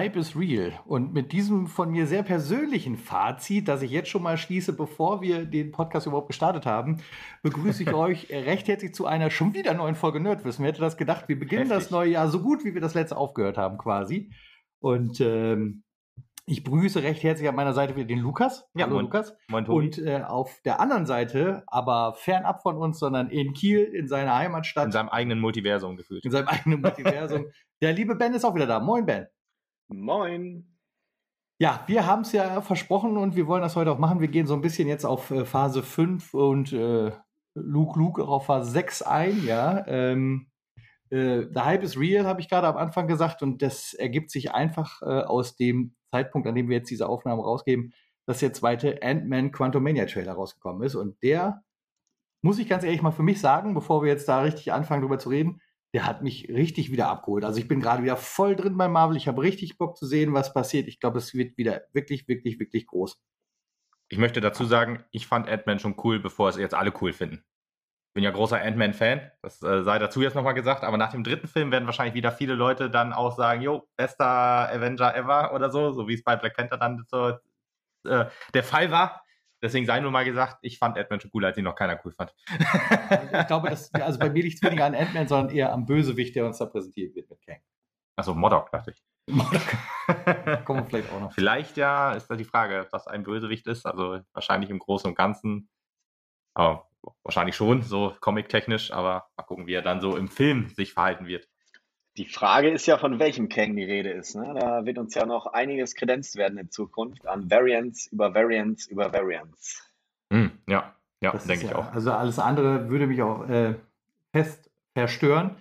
Hype is real. Und mit diesem von mir sehr persönlichen Fazit, das ich jetzt schon mal schließe, bevor wir den Podcast überhaupt gestartet haben, begrüße ich euch recht herzlich zu einer schon wieder neuen Folge Nerdwissen. Wer hätte das gedacht? Wir beginnen Heftig. das neue Jahr so gut, wie wir das letzte aufgehört haben, quasi. Und ähm, ich begrüße recht herzlich an meiner Seite wieder den Lukas. Ja, Hallo moin, Lukas. Moin, Tobi. Und äh, auf der anderen Seite, aber fernab von uns, sondern in Kiel, in seiner Heimatstadt. In seinem eigenen Multiversum gefühlt. In seinem eigenen Multiversum. der liebe Ben ist auch wieder da. Moin, Ben. Moin. Ja, wir haben es ja versprochen und wir wollen das heute auch machen. Wir gehen so ein bisschen jetzt auf äh, Phase 5 und äh, Luke Luke auf Phase 6 ein, ja. Ähm, äh, The Hype is real, habe ich gerade am Anfang gesagt, und das ergibt sich einfach äh, aus dem Zeitpunkt, an dem wir jetzt diese Aufnahme rausgeben, dass der zweite Ant-Man Quantumania Trailer rausgekommen ist. Und der, muss ich ganz ehrlich mal für mich sagen, bevor wir jetzt da richtig anfangen, drüber zu reden, der hat mich richtig wieder abgeholt. Also ich bin gerade wieder voll drin bei Marvel. Ich habe richtig Bock zu sehen, was passiert. Ich glaube, es wird wieder wirklich, wirklich, wirklich groß. Ich möchte dazu sagen, ich fand Ant-Man schon cool, bevor es jetzt alle cool finden. Bin ja großer Ant-Man-Fan, das äh, sei dazu jetzt nochmal gesagt, aber nach dem dritten Film werden wahrscheinlich wieder viele Leute dann auch sagen, jo, bester Avenger ever oder so, so wie es bei Black Panther dann so äh, der Fall war. Deswegen sei nur mal gesagt, ich fand Ant-Man schon cooler, als ihn noch keiner cool fand. ich glaube, dass, also bei mir liegt es weniger an Ant-Man, sondern eher am Bösewicht, der uns da präsentiert wird mit Kang. Achso, Modok, dachte ich. Modok. Kommen wir vielleicht auch noch. Vielleicht ja, ist da die Frage, was ein Bösewicht ist. Also wahrscheinlich im Großen und Ganzen. Aber wahrscheinlich schon, so comic-technisch, aber mal gucken, wie er dann so im Film sich verhalten wird. Die Frage ist ja, von welchem Kang die Rede ist. Ne? Da wird uns ja noch einiges kredenzt werden in Zukunft an Variants über Variants über Variants. Hm, ja, ja, denke ich ja, auch. Also alles andere würde mich auch äh, fest verstören.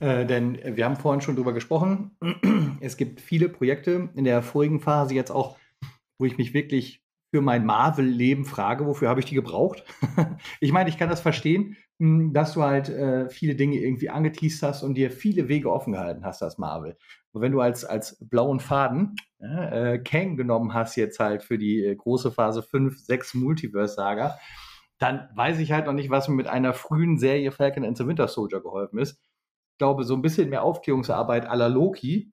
Äh, denn wir haben vorhin schon drüber gesprochen. Es gibt viele Projekte in der vorigen Phase jetzt auch, wo ich mich wirklich für mein Marvel-Leben frage, wofür habe ich die gebraucht? ich meine, ich kann das verstehen, hm, dass du halt äh, viele Dinge irgendwie angeteased hast und dir viele Wege offen gehalten hast als Marvel. Und wenn du als, als blauen Faden äh, Kang genommen hast jetzt halt für die äh, große Phase 5, 6 Multiverse-Saga, dann weiß ich halt noch nicht, was mir mit einer frühen Serie Falcon and the Winter Soldier geholfen ist. Ich glaube, so ein bisschen mehr Aufklärungsarbeit à la Loki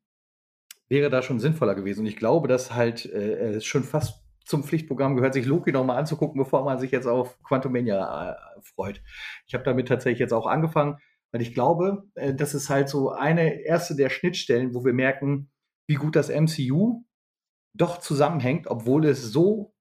wäre da schon sinnvoller gewesen. Und ich glaube, dass halt äh, schon fast zum Pflichtprogramm gehört, sich Loki nochmal anzugucken, bevor man sich jetzt auf Quantumania äh, freut. Ich habe damit tatsächlich jetzt auch angefangen, weil ich glaube, äh, das ist halt so eine erste der Schnittstellen, wo wir merken, wie gut das MCU doch zusammenhängt, obwohl es so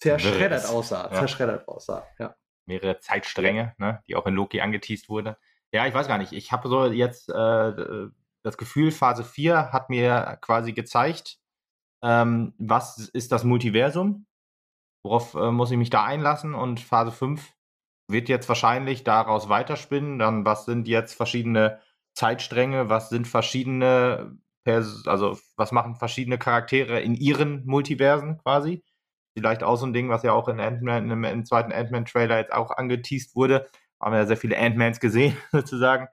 zerschreddert aussah. Ja. Zerschreddert aussah, ja. Mehrere Zeitstränge, ne, die auch in Loki angeteased wurde. Ja, ich weiß gar nicht. Ich habe so jetzt äh, das Gefühl, Phase 4 hat mir quasi gezeigt, ähm, was ist das Multiversum? Worauf äh, muss ich mich da einlassen? Und Phase 5 wird jetzt wahrscheinlich daraus weiterspinnen. Dann, was sind jetzt verschiedene Zeitstränge? Was sind verschiedene, Pers also was machen verschiedene Charaktere in ihren Multiversen quasi? Vielleicht auch so ein Ding, was ja auch in Ant-Man, im, im zweiten Ant-Man-Trailer jetzt auch angeteased wurde. Haben wir ja sehr viele Ant-Mans gesehen, sozusagen.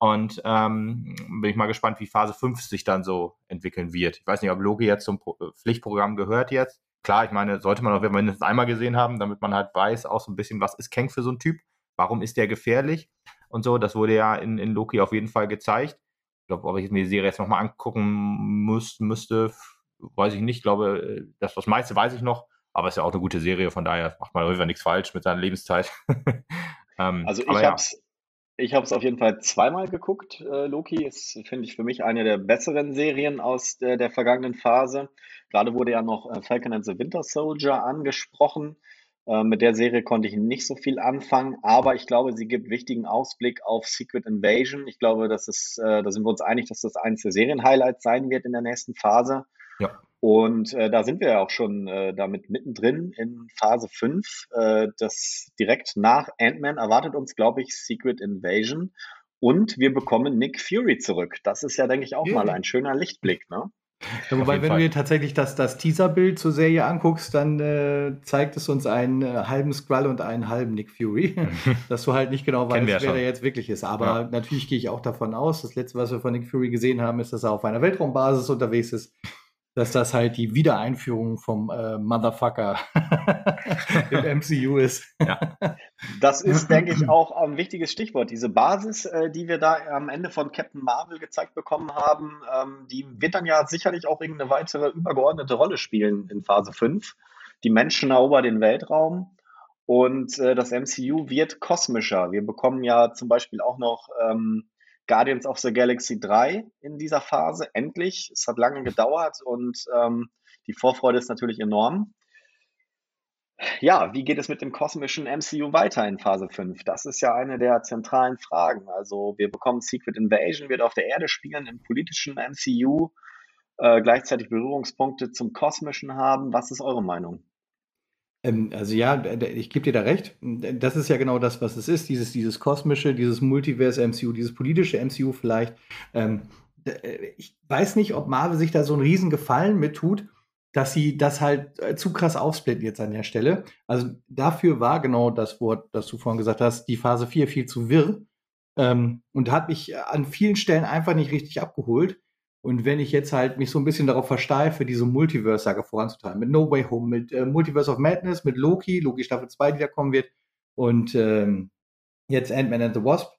Und ähm, bin ich mal gespannt, wie Phase 5 sich dann so entwickeln wird. Ich weiß nicht, ob Loki jetzt zum äh, Pflichtprogramm gehört jetzt. Klar, ich meine, sollte man auch mindestens einmal gesehen haben, damit man halt weiß, auch so ein bisschen, was ist Kang für so ein Typ? Warum ist der gefährlich? Und so, das wurde ja in, in Loki auf jeden Fall gezeigt. Ich glaube, ob ich mir die Serie jetzt nochmal angucken muss, müsste, weiß ich nicht. Ich glaube, das, das meiste weiß ich noch, aber es ist ja auch eine gute Serie, von daher macht man auf nichts falsch mit seiner Lebenszeit. ähm, also ich habe es ich habe es auf jeden Fall zweimal geguckt. Äh, Loki ist, finde ich, für mich eine der besseren Serien aus der, der vergangenen Phase. Gerade wurde ja noch äh, Falcon and the Winter Soldier angesprochen. Äh, mit der Serie konnte ich nicht so viel anfangen, aber ich glaube, sie gibt wichtigen Ausblick auf Secret Invasion. Ich glaube, das ist, äh, da sind wir uns einig, dass das eines der Serien-Highlights sein wird in der nächsten Phase. Ja. Und äh, da sind wir ja auch schon äh, damit mittendrin in Phase 5. Äh, das direkt nach Ant-Man erwartet uns, glaube ich, Secret Invasion. Und wir bekommen Nick Fury zurück. Das ist ja, denke ich, auch ja. mal ein schöner Lichtblick, ne? Ja, wobei, wenn Fall. du dir tatsächlich das, das Teaserbild zur Serie anguckst, dann äh, zeigt es uns einen äh, halben Skrull und einen halben Nick Fury. dass du halt nicht genau weißt, wer der jetzt wirklich ist. Aber ja. natürlich gehe ich auch davon aus, das letzte, was wir von Nick Fury gesehen haben, ist, dass er auf einer Weltraumbasis unterwegs ist. Dass das halt die Wiedereinführung vom äh, Motherfucker im MCU ist. Ja. Das ist, denke ich, auch ein wichtiges Stichwort. Diese Basis, äh, die wir da am Ende von Captain Marvel gezeigt bekommen haben, ähm, die wird dann ja sicherlich auch irgendeine weitere übergeordnete Rolle spielen in Phase 5. Die Menschen erobern den Weltraum und äh, das MCU wird kosmischer. Wir bekommen ja zum Beispiel auch noch ähm, Guardians of the Galaxy 3 in dieser Phase, endlich. Es hat lange gedauert und ähm, die Vorfreude ist natürlich enorm. Ja, wie geht es mit dem kosmischen MCU weiter in Phase 5? Das ist ja eine der zentralen Fragen. Also wir bekommen Secret Invasion, wird auf der Erde spielen, im politischen MCU, äh, gleichzeitig Berührungspunkte zum kosmischen haben. Was ist eure Meinung? Ähm, also ja, ich gebe dir da recht. Das ist ja genau das, was es ist. Dieses, dieses kosmische, dieses Multiverse-MCU, dieses politische MCU vielleicht. Ähm, äh, ich weiß nicht, ob Marvel sich da so einen riesen Gefallen mit tut, dass sie das halt äh, zu krass aufsplitten jetzt an der Stelle. Also dafür war genau das Wort, das du vorhin gesagt hast, die Phase 4 viel zu wirr ähm, und hat mich an vielen Stellen einfach nicht richtig abgeholt. Und wenn ich jetzt halt mich so ein bisschen darauf versteife, diese Multiverse-Sage voranzutreiben, mit No Way Home, mit äh, Multiverse of Madness, mit Loki, Loki Staffel 2, die da kommen wird, und ähm, jetzt Ant-Man and the Wasp,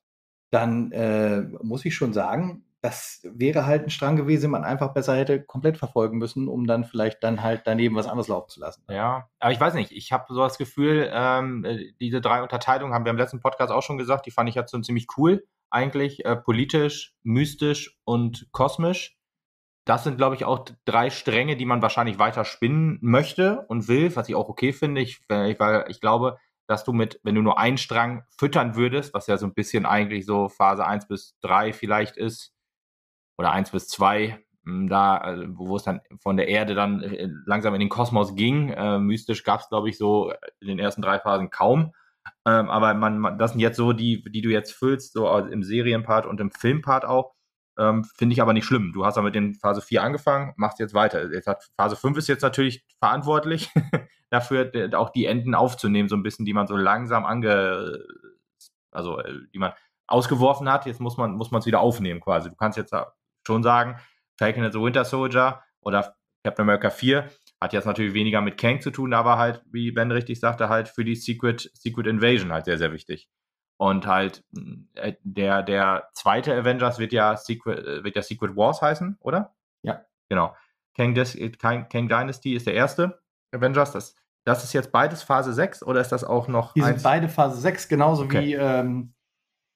dann äh, muss ich schon sagen, das wäre halt ein Strang gewesen, den man einfach besser hätte komplett verfolgen müssen, um dann vielleicht dann halt daneben was anderes laufen zu lassen. Ja, aber ich weiß nicht, ich habe so das Gefühl, ähm, äh, diese drei Unterteilungen haben wir im letzten Podcast auch schon gesagt, die fand ich jetzt so ziemlich cool eigentlich, äh, politisch, mystisch und kosmisch. Das sind, glaube ich, auch drei Stränge, die man wahrscheinlich weiter spinnen möchte und will, was ich auch okay finde. Ich, weil ich glaube, dass du mit, wenn du nur einen Strang füttern würdest, was ja so ein bisschen eigentlich so Phase 1 bis 3 vielleicht ist, oder 1 bis 2, hm, da, also, wo es dann von der Erde dann äh, langsam in den Kosmos ging. Äh, mystisch gab es, glaube ich, so in den ersten drei Phasen kaum. Ähm, aber man, man, das sind jetzt so die, die du jetzt füllst, so im Serienpart und im Filmpart auch. Ähm, Finde ich aber nicht schlimm. Du hast ja mit den Phase 4 angefangen, machst jetzt weiter. Jetzt hat, Phase 5 ist jetzt natürlich verantwortlich dafür, auch die Enden aufzunehmen, so ein bisschen, die man so langsam ange, also äh, die man ausgeworfen hat. Jetzt muss man muss es wieder aufnehmen quasi. Du kannst jetzt schon sagen, Falcon and the Winter Soldier oder Captain America 4 hat jetzt natürlich weniger mit Kang zu tun, aber halt, wie Ben richtig sagte, halt für die Secret, Secret Invasion halt sehr, sehr wichtig. Und halt, äh, der, der zweite Avengers wird ja Secret, äh, wird ja Secret Wars heißen, oder? Ja. Genau. Kang, Des Kang, Kang Dynasty ist der erste Avengers. Das, das ist jetzt beides Phase 6 oder ist das auch noch. Die sind beide Phase 6, genauso okay. wie ähm,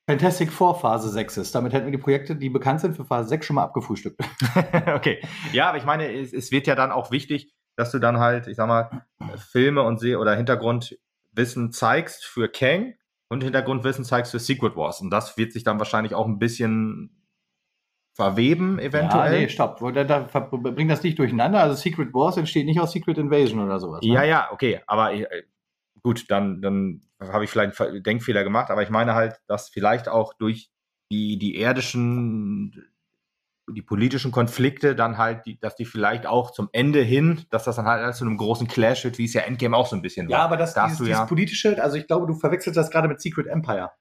Fantastic Four Phase 6 ist. Damit hätten wir die Projekte, die bekannt sind für Phase 6, schon mal abgefrühstückt. okay. Ja, aber ich meine, es, es, wird ja dann auch wichtig, dass du dann halt, ich sag mal, Filme und Se oder Hintergrundwissen zeigst für Kang und Hintergrundwissen zeigst für Secret Wars. Und das wird sich dann wahrscheinlich auch ein bisschen verweben, eventuell. Ja, nee, stopp. Da, da, bring das nicht durcheinander. Also Secret Wars entsteht nicht aus Secret Invasion oder sowas. Ne? Ja, ja, okay. Aber äh, gut, dann, dann habe ich vielleicht einen Denkfehler gemacht, aber ich meine halt, dass vielleicht auch durch die, die erdischen, die politischen Konflikte dann halt, die, dass die vielleicht auch zum Ende hin, dass das dann halt zu einem großen Clash wird, wie es ja Endgame auch so ein bisschen war. Ja, aber das, da dieses, dieses ja politische, also ich glaube, du verwechselst das gerade mit Secret Empire.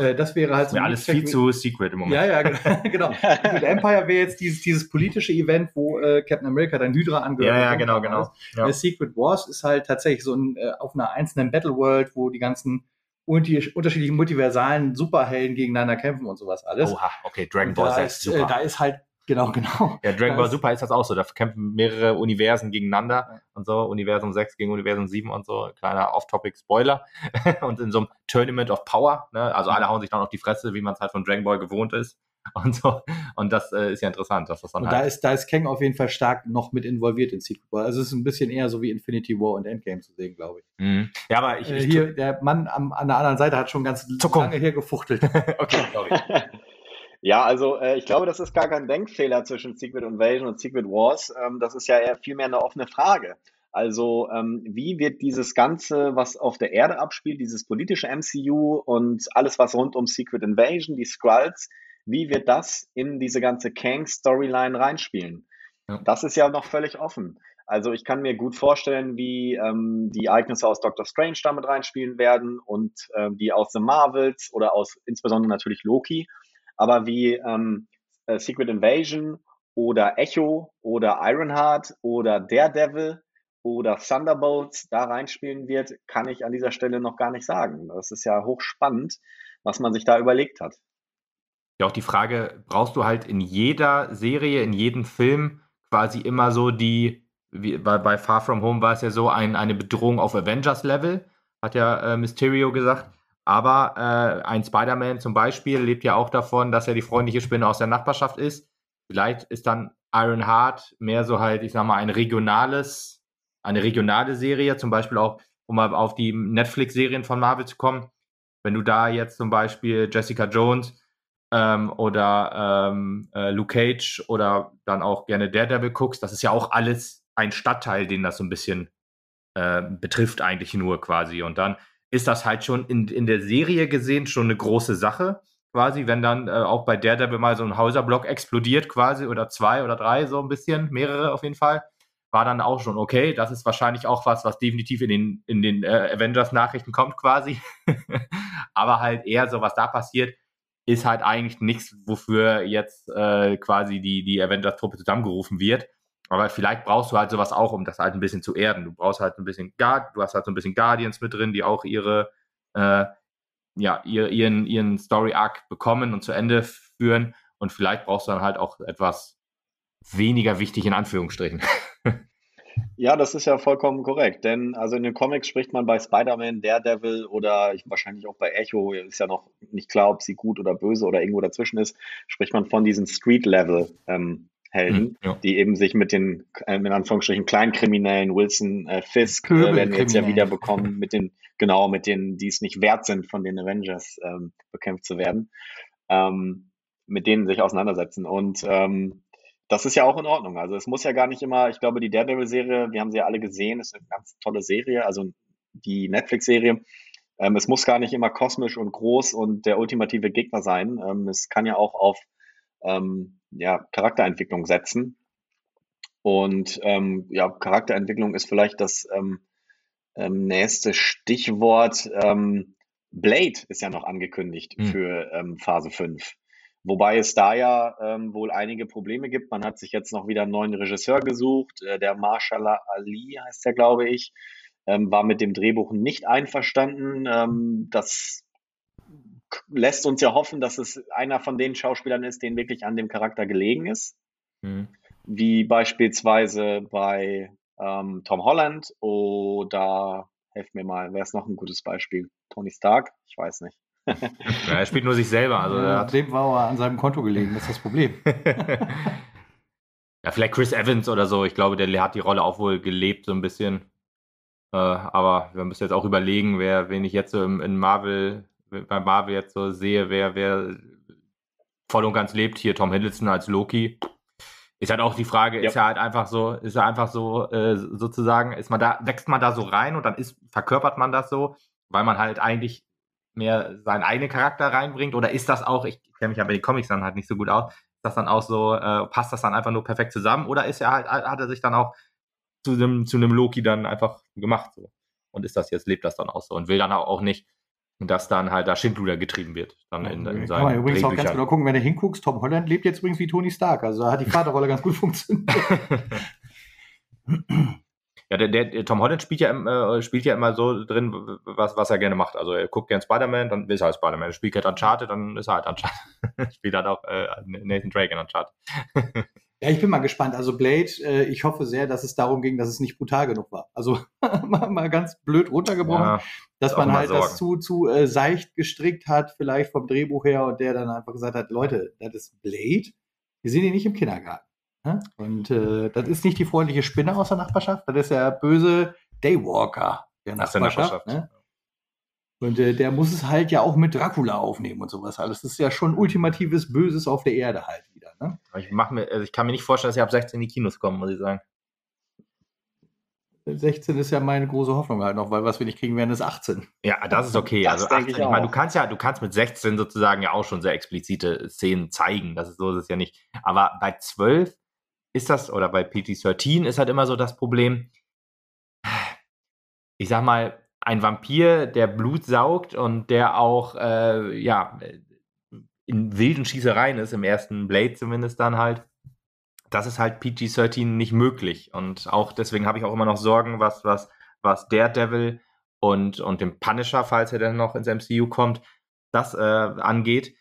Äh, das wäre halt so. Ja, alles viel zu secret im Moment. Ja, ja, genau. Secret Empire wäre jetzt dieses, dieses politische Event, wo äh, Captain America dann Hydra angehört. Ja, ja, genau, genau. Ja. Secret Wars ist halt tatsächlich so ein, äh, auf einer einzelnen Battle World, wo die ganzen unterschiedlichen multiversalen Superhelden gegeneinander kämpfen und sowas alles. Oha, okay, Dragon Ball Z, ist, super. Äh, da ist halt Genau, genau. Ja, Dragon Ball Super ist das auch so. Da kämpfen mehrere Universen gegeneinander ja. und so. Universum 6 gegen Universum 7 und so. Kleiner Off-Topic-Spoiler. und in so einem Tournament of Power, ne? also alle hauen sich dann auf die Fresse, wie man es halt von Dragon Ball gewohnt ist. Und so. Und das äh, ist ja interessant, dass das dann und halt da ist, da ist Kang auf jeden Fall stark noch mit involviert in Secret War. Also es ist ein bisschen eher so wie Infinity War und Endgame zu sehen, glaube ich. Mhm. Ja, aber ich, äh, hier, der Mann am, an der anderen Seite hat schon ganz Zuckung. lange hier gefuchtelt. okay, sorry. Ja, also äh, ich glaube, das ist gar kein Denkfehler zwischen Secret Invasion und Secret Wars. Ähm, das ist ja eher vielmehr eine offene Frage. Also ähm, wie wird dieses Ganze, was auf der Erde abspielt, dieses politische MCU und alles, was rund um Secret Invasion, die Skrulls, wie wird das in diese ganze Kang-Storyline reinspielen? Ja. Das ist ja noch völlig offen. Also ich kann mir gut vorstellen, wie ähm, die Ereignisse aus Doctor Strange damit reinspielen werden und äh, die aus The Marvels oder aus insbesondere natürlich Loki aber wie ähm, äh, Secret Invasion oder Echo oder Ironheart oder Daredevil oder Thunderbolts da reinspielen wird, kann ich an dieser Stelle noch gar nicht sagen. Das ist ja hochspannend, was man sich da überlegt hat. Ja, auch die Frage, brauchst du halt in jeder Serie, in jedem Film quasi immer so die, wie, bei, bei Far From Home war es ja so, ein, eine Bedrohung auf Avengers-Level, hat ja äh, Mysterio gesagt. Aber äh, ein Spider-Man zum Beispiel lebt ja auch davon, dass er die freundliche Spinne aus der Nachbarschaft ist. Vielleicht ist dann Iron Heart mehr so halt, ich sag mal, ein regionales, eine regionale Serie, zum Beispiel auch, um mal auf die Netflix-Serien von Marvel zu kommen. Wenn du da jetzt zum Beispiel Jessica Jones ähm, oder ähm, äh, Luke Cage oder dann auch gerne Daredevil guckst, das ist ja auch alles ein Stadtteil, den das so ein bisschen äh, betrifft eigentlich nur quasi. Und dann ist das halt schon in, in der Serie gesehen schon eine große Sache quasi, wenn dann äh, auch bei Daredevil mal so ein Häuserblock explodiert quasi oder zwei oder drei so ein bisschen, mehrere auf jeden Fall, war dann auch schon okay. Das ist wahrscheinlich auch was, was definitiv in den, in den äh, Avengers-Nachrichten kommt quasi. Aber halt eher so, was da passiert, ist halt eigentlich nichts, wofür jetzt äh, quasi die, die Avengers-Truppe zusammengerufen wird. Aber vielleicht brauchst du halt sowas auch, um das halt ein bisschen zu erden. Du brauchst halt ein bisschen Guard, du hast halt so ein bisschen Guardians mit drin, die auch ihre, äh, ja, ihr, ihren, ihren Story-Arc bekommen und zu Ende führen. Und vielleicht brauchst du dann halt auch etwas weniger wichtig in Anführungsstrichen. Ja, das ist ja vollkommen korrekt, denn also in den Comics spricht man bei Spider-Man, Daredevil oder ich, wahrscheinlich auch bei Echo, ist ja noch nicht klar, ob sie gut oder böse oder irgendwo dazwischen ist, spricht man von diesen Street-Level ähm, Helden, mhm, ja. die eben sich mit den, äh, in Anführungsstrichen, Kleinkriminellen, Wilson, äh, Fisk, äh, werden jetzt ja wieder bekommen, mit den, genau, mit denen, die es nicht wert sind, von den Avengers ähm, bekämpft zu werden, ähm, mit denen sich auseinandersetzen. Und ähm, das ist ja auch in Ordnung. Also es muss ja gar nicht immer, ich glaube, die Daredevil-Serie, wir haben sie ja alle gesehen, ist eine ganz tolle Serie, also die Netflix-Serie. Ähm, es muss gar nicht immer kosmisch und groß und der ultimative Gegner sein. Ähm, es kann ja auch auf ähm, ja, Charakterentwicklung setzen. Und ähm, ja, Charakterentwicklung ist vielleicht das ähm, ähm, nächste Stichwort. Ähm, Blade ist ja noch angekündigt mhm. für ähm, Phase 5. Wobei es da ja ähm, wohl einige Probleme gibt. Man hat sich jetzt noch wieder einen neuen Regisseur gesucht. Äh, der Marshall Ali heißt der, glaube ich, ähm, war mit dem Drehbuch nicht einverstanden. Ähm, das lässt uns ja hoffen, dass es einer von den Schauspielern ist, denen wirklich an dem Charakter gelegen ist. Mhm. Wie beispielsweise bei ähm, Tom Holland oder, helft mir mal, wer ist noch ein gutes Beispiel? Tony Stark? Ich weiß nicht. ja, er spielt nur sich selber. Also ja, dem war er an seinem Konto gelegen, das ist das Problem. ja, vielleicht Chris Evans oder so. Ich glaube, der hat die Rolle auch wohl gelebt, so ein bisschen. Äh, aber wir müssen jetzt auch überlegen, wer, wen ich jetzt so im, in Marvel bei Marvel jetzt so sehe, wer, wer voll und ganz lebt, hier Tom Hiddleston als Loki, ist halt auch die Frage, ja. ist er halt einfach so, ist er einfach so, äh, sozusagen, ist man da, wächst man da so rein und dann ist, verkörpert man das so, weil man halt eigentlich mehr seinen eigenen Charakter reinbringt? Oder ist das auch, ich kenne mich ja bei den Comics dann halt nicht so gut aus, ist das dann auch so, äh, passt das dann einfach nur perfekt zusammen? Oder ist er halt, hat er sich dann auch zu einem, zu Loki dann einfach gemacht so? Und ist das jetzt, lebt das dann auch so und will dann auch nicht und dass dann halt da Schindluder getrieben wird. Dann in, in Kann man übrigens auch ganz genau gucken, wenn du hinguckst, Tom Holland lebt jetzt übrigens wie Tony Stark. Also da hat die Vaterrolle ganz gut funktioniert. ja, der, der, Tom Holland spielt ja, äh, spielt ja immer so drin, was, was er gerne macht. Also er guckt gerne Spider-Man, dann ist er halt Spider-Man. Er spielt halt Uncharted, dann ist er halt Uncharted. spielt halt auch äh, Nathan Drake in Uncharted. Ja, ich bin mal gespannt. Also Blade, äh, ich hoffe sehr, dass es darum ging, dass es nicht brutal genug war. Also mal, mal ganz blöd runtergebrochen, ja, dass man halt das zu, zu äh, seicht gestrickt hat, vielleicht vom Drehbuch her, und der dann einfach gesagt hat, Leute, das ist Blade, wir sind hier nicht im Kindergarten. Ne? Und äh, das ist nicht die freundliche Spinne aus der Nachbarschaft, das ist der böse Daywalker der Nachbarschaft. Der Nachbarschaft. Ne? Und äh, der muss es halt ja auch mit Dracula aufnehmen und sowas alles. Das ist ja schon ultimatives Böses auf der Erde halt wieder. Ne? Ich, mach mir, also ich kann mir nicht vorstellen, dass sie ab 16 in die Kinos kommen, muss ich sagen. 16 ist ja meine große Hoffnung halt noch, weil was wir nicht kriegen werden, ist 18. Ja, das ist okay. Das also 18, ich, ich meine, du kannst ja, du kannst mit 16 sozusagen ja auch schon sehr explizite Szenen zeigen. Das ist so ist es ja nicht. Aber bei 12 ist das, oder bei PT13 ist halt immer so das Problem. Ich sag mal, ein Vampir, der Blut saugt und der auch, äh, ja, in wilden Schießereien ist, im ersten Blade zumindest dann halt, das ist halt PG-13 nicht möglich. Und auch deswegen habe ich auch immer noch Sorgen, was, was, was Daredevil und, und dem Punisher, falls er dann noch ins MCU kommt, das äh, angeht.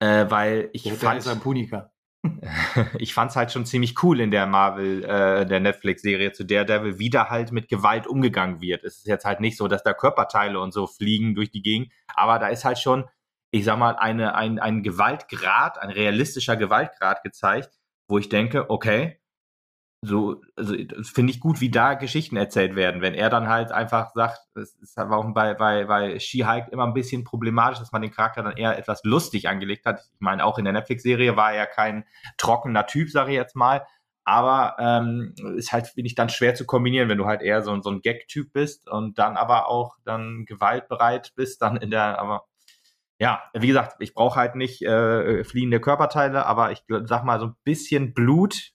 Äh, weil ich der fand. Ist ein Punika. ich fand es halt schon ziemlich cool in der Marvel, äh, der Netflix-Serie zu Daredevil, wie da halt mit Gewalt umgegangen wird. Es ist jetzt halt nicht so, dass da Körperteile und so fliegen durch die Gegend, aber da ist halt schon, ich sag mal, eine, ein, ein Gewaltgrad, ein realistischer Gewaltgrad gezeigt, wo ich denke, okay, so, also finde ich gut, wie da Geschichten erzählt werden. Wenn er dann halt einfach sagt, es ist aber auch bei, bei, bei She-Hulk immer ein bisschen problematisch, dass man den Charakter dann eher etwas lustig angelegt hat. Ich meine, auch in der Netflix-Serie war er kein trockener Typ, sage ich jetzt mal. Aber ähm, ist halt, finde ich, dann schwer zu kombinieren, wenn du halt eher so, so ein Gag-Typ bist und dann aber auch dann gewaltbereit bist, dann in der, aber ja, wie gesagt, ich brauche halt nicht äh, fliehende Körperteile, aber ich sag mal, so ein bisschen Blut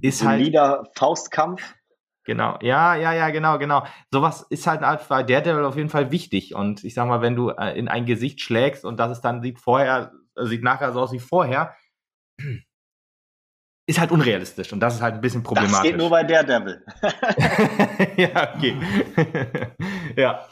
ist halt. Solider Faustkampf. Genau, ja, ja, ja, genau, genau. Sowas ist halt bei Daredevil auf jeden Fall wichtig. Und ich sag mal, wenn du äh, in ein Gesicht schlägst und das ist dann sieht vorher, äh, sieht nachher so aus wie vorher, ist halt unrealistisch und das ist halt ein bisschen problematisch. Das geht nur bei Daredevil. ja, okay. ja.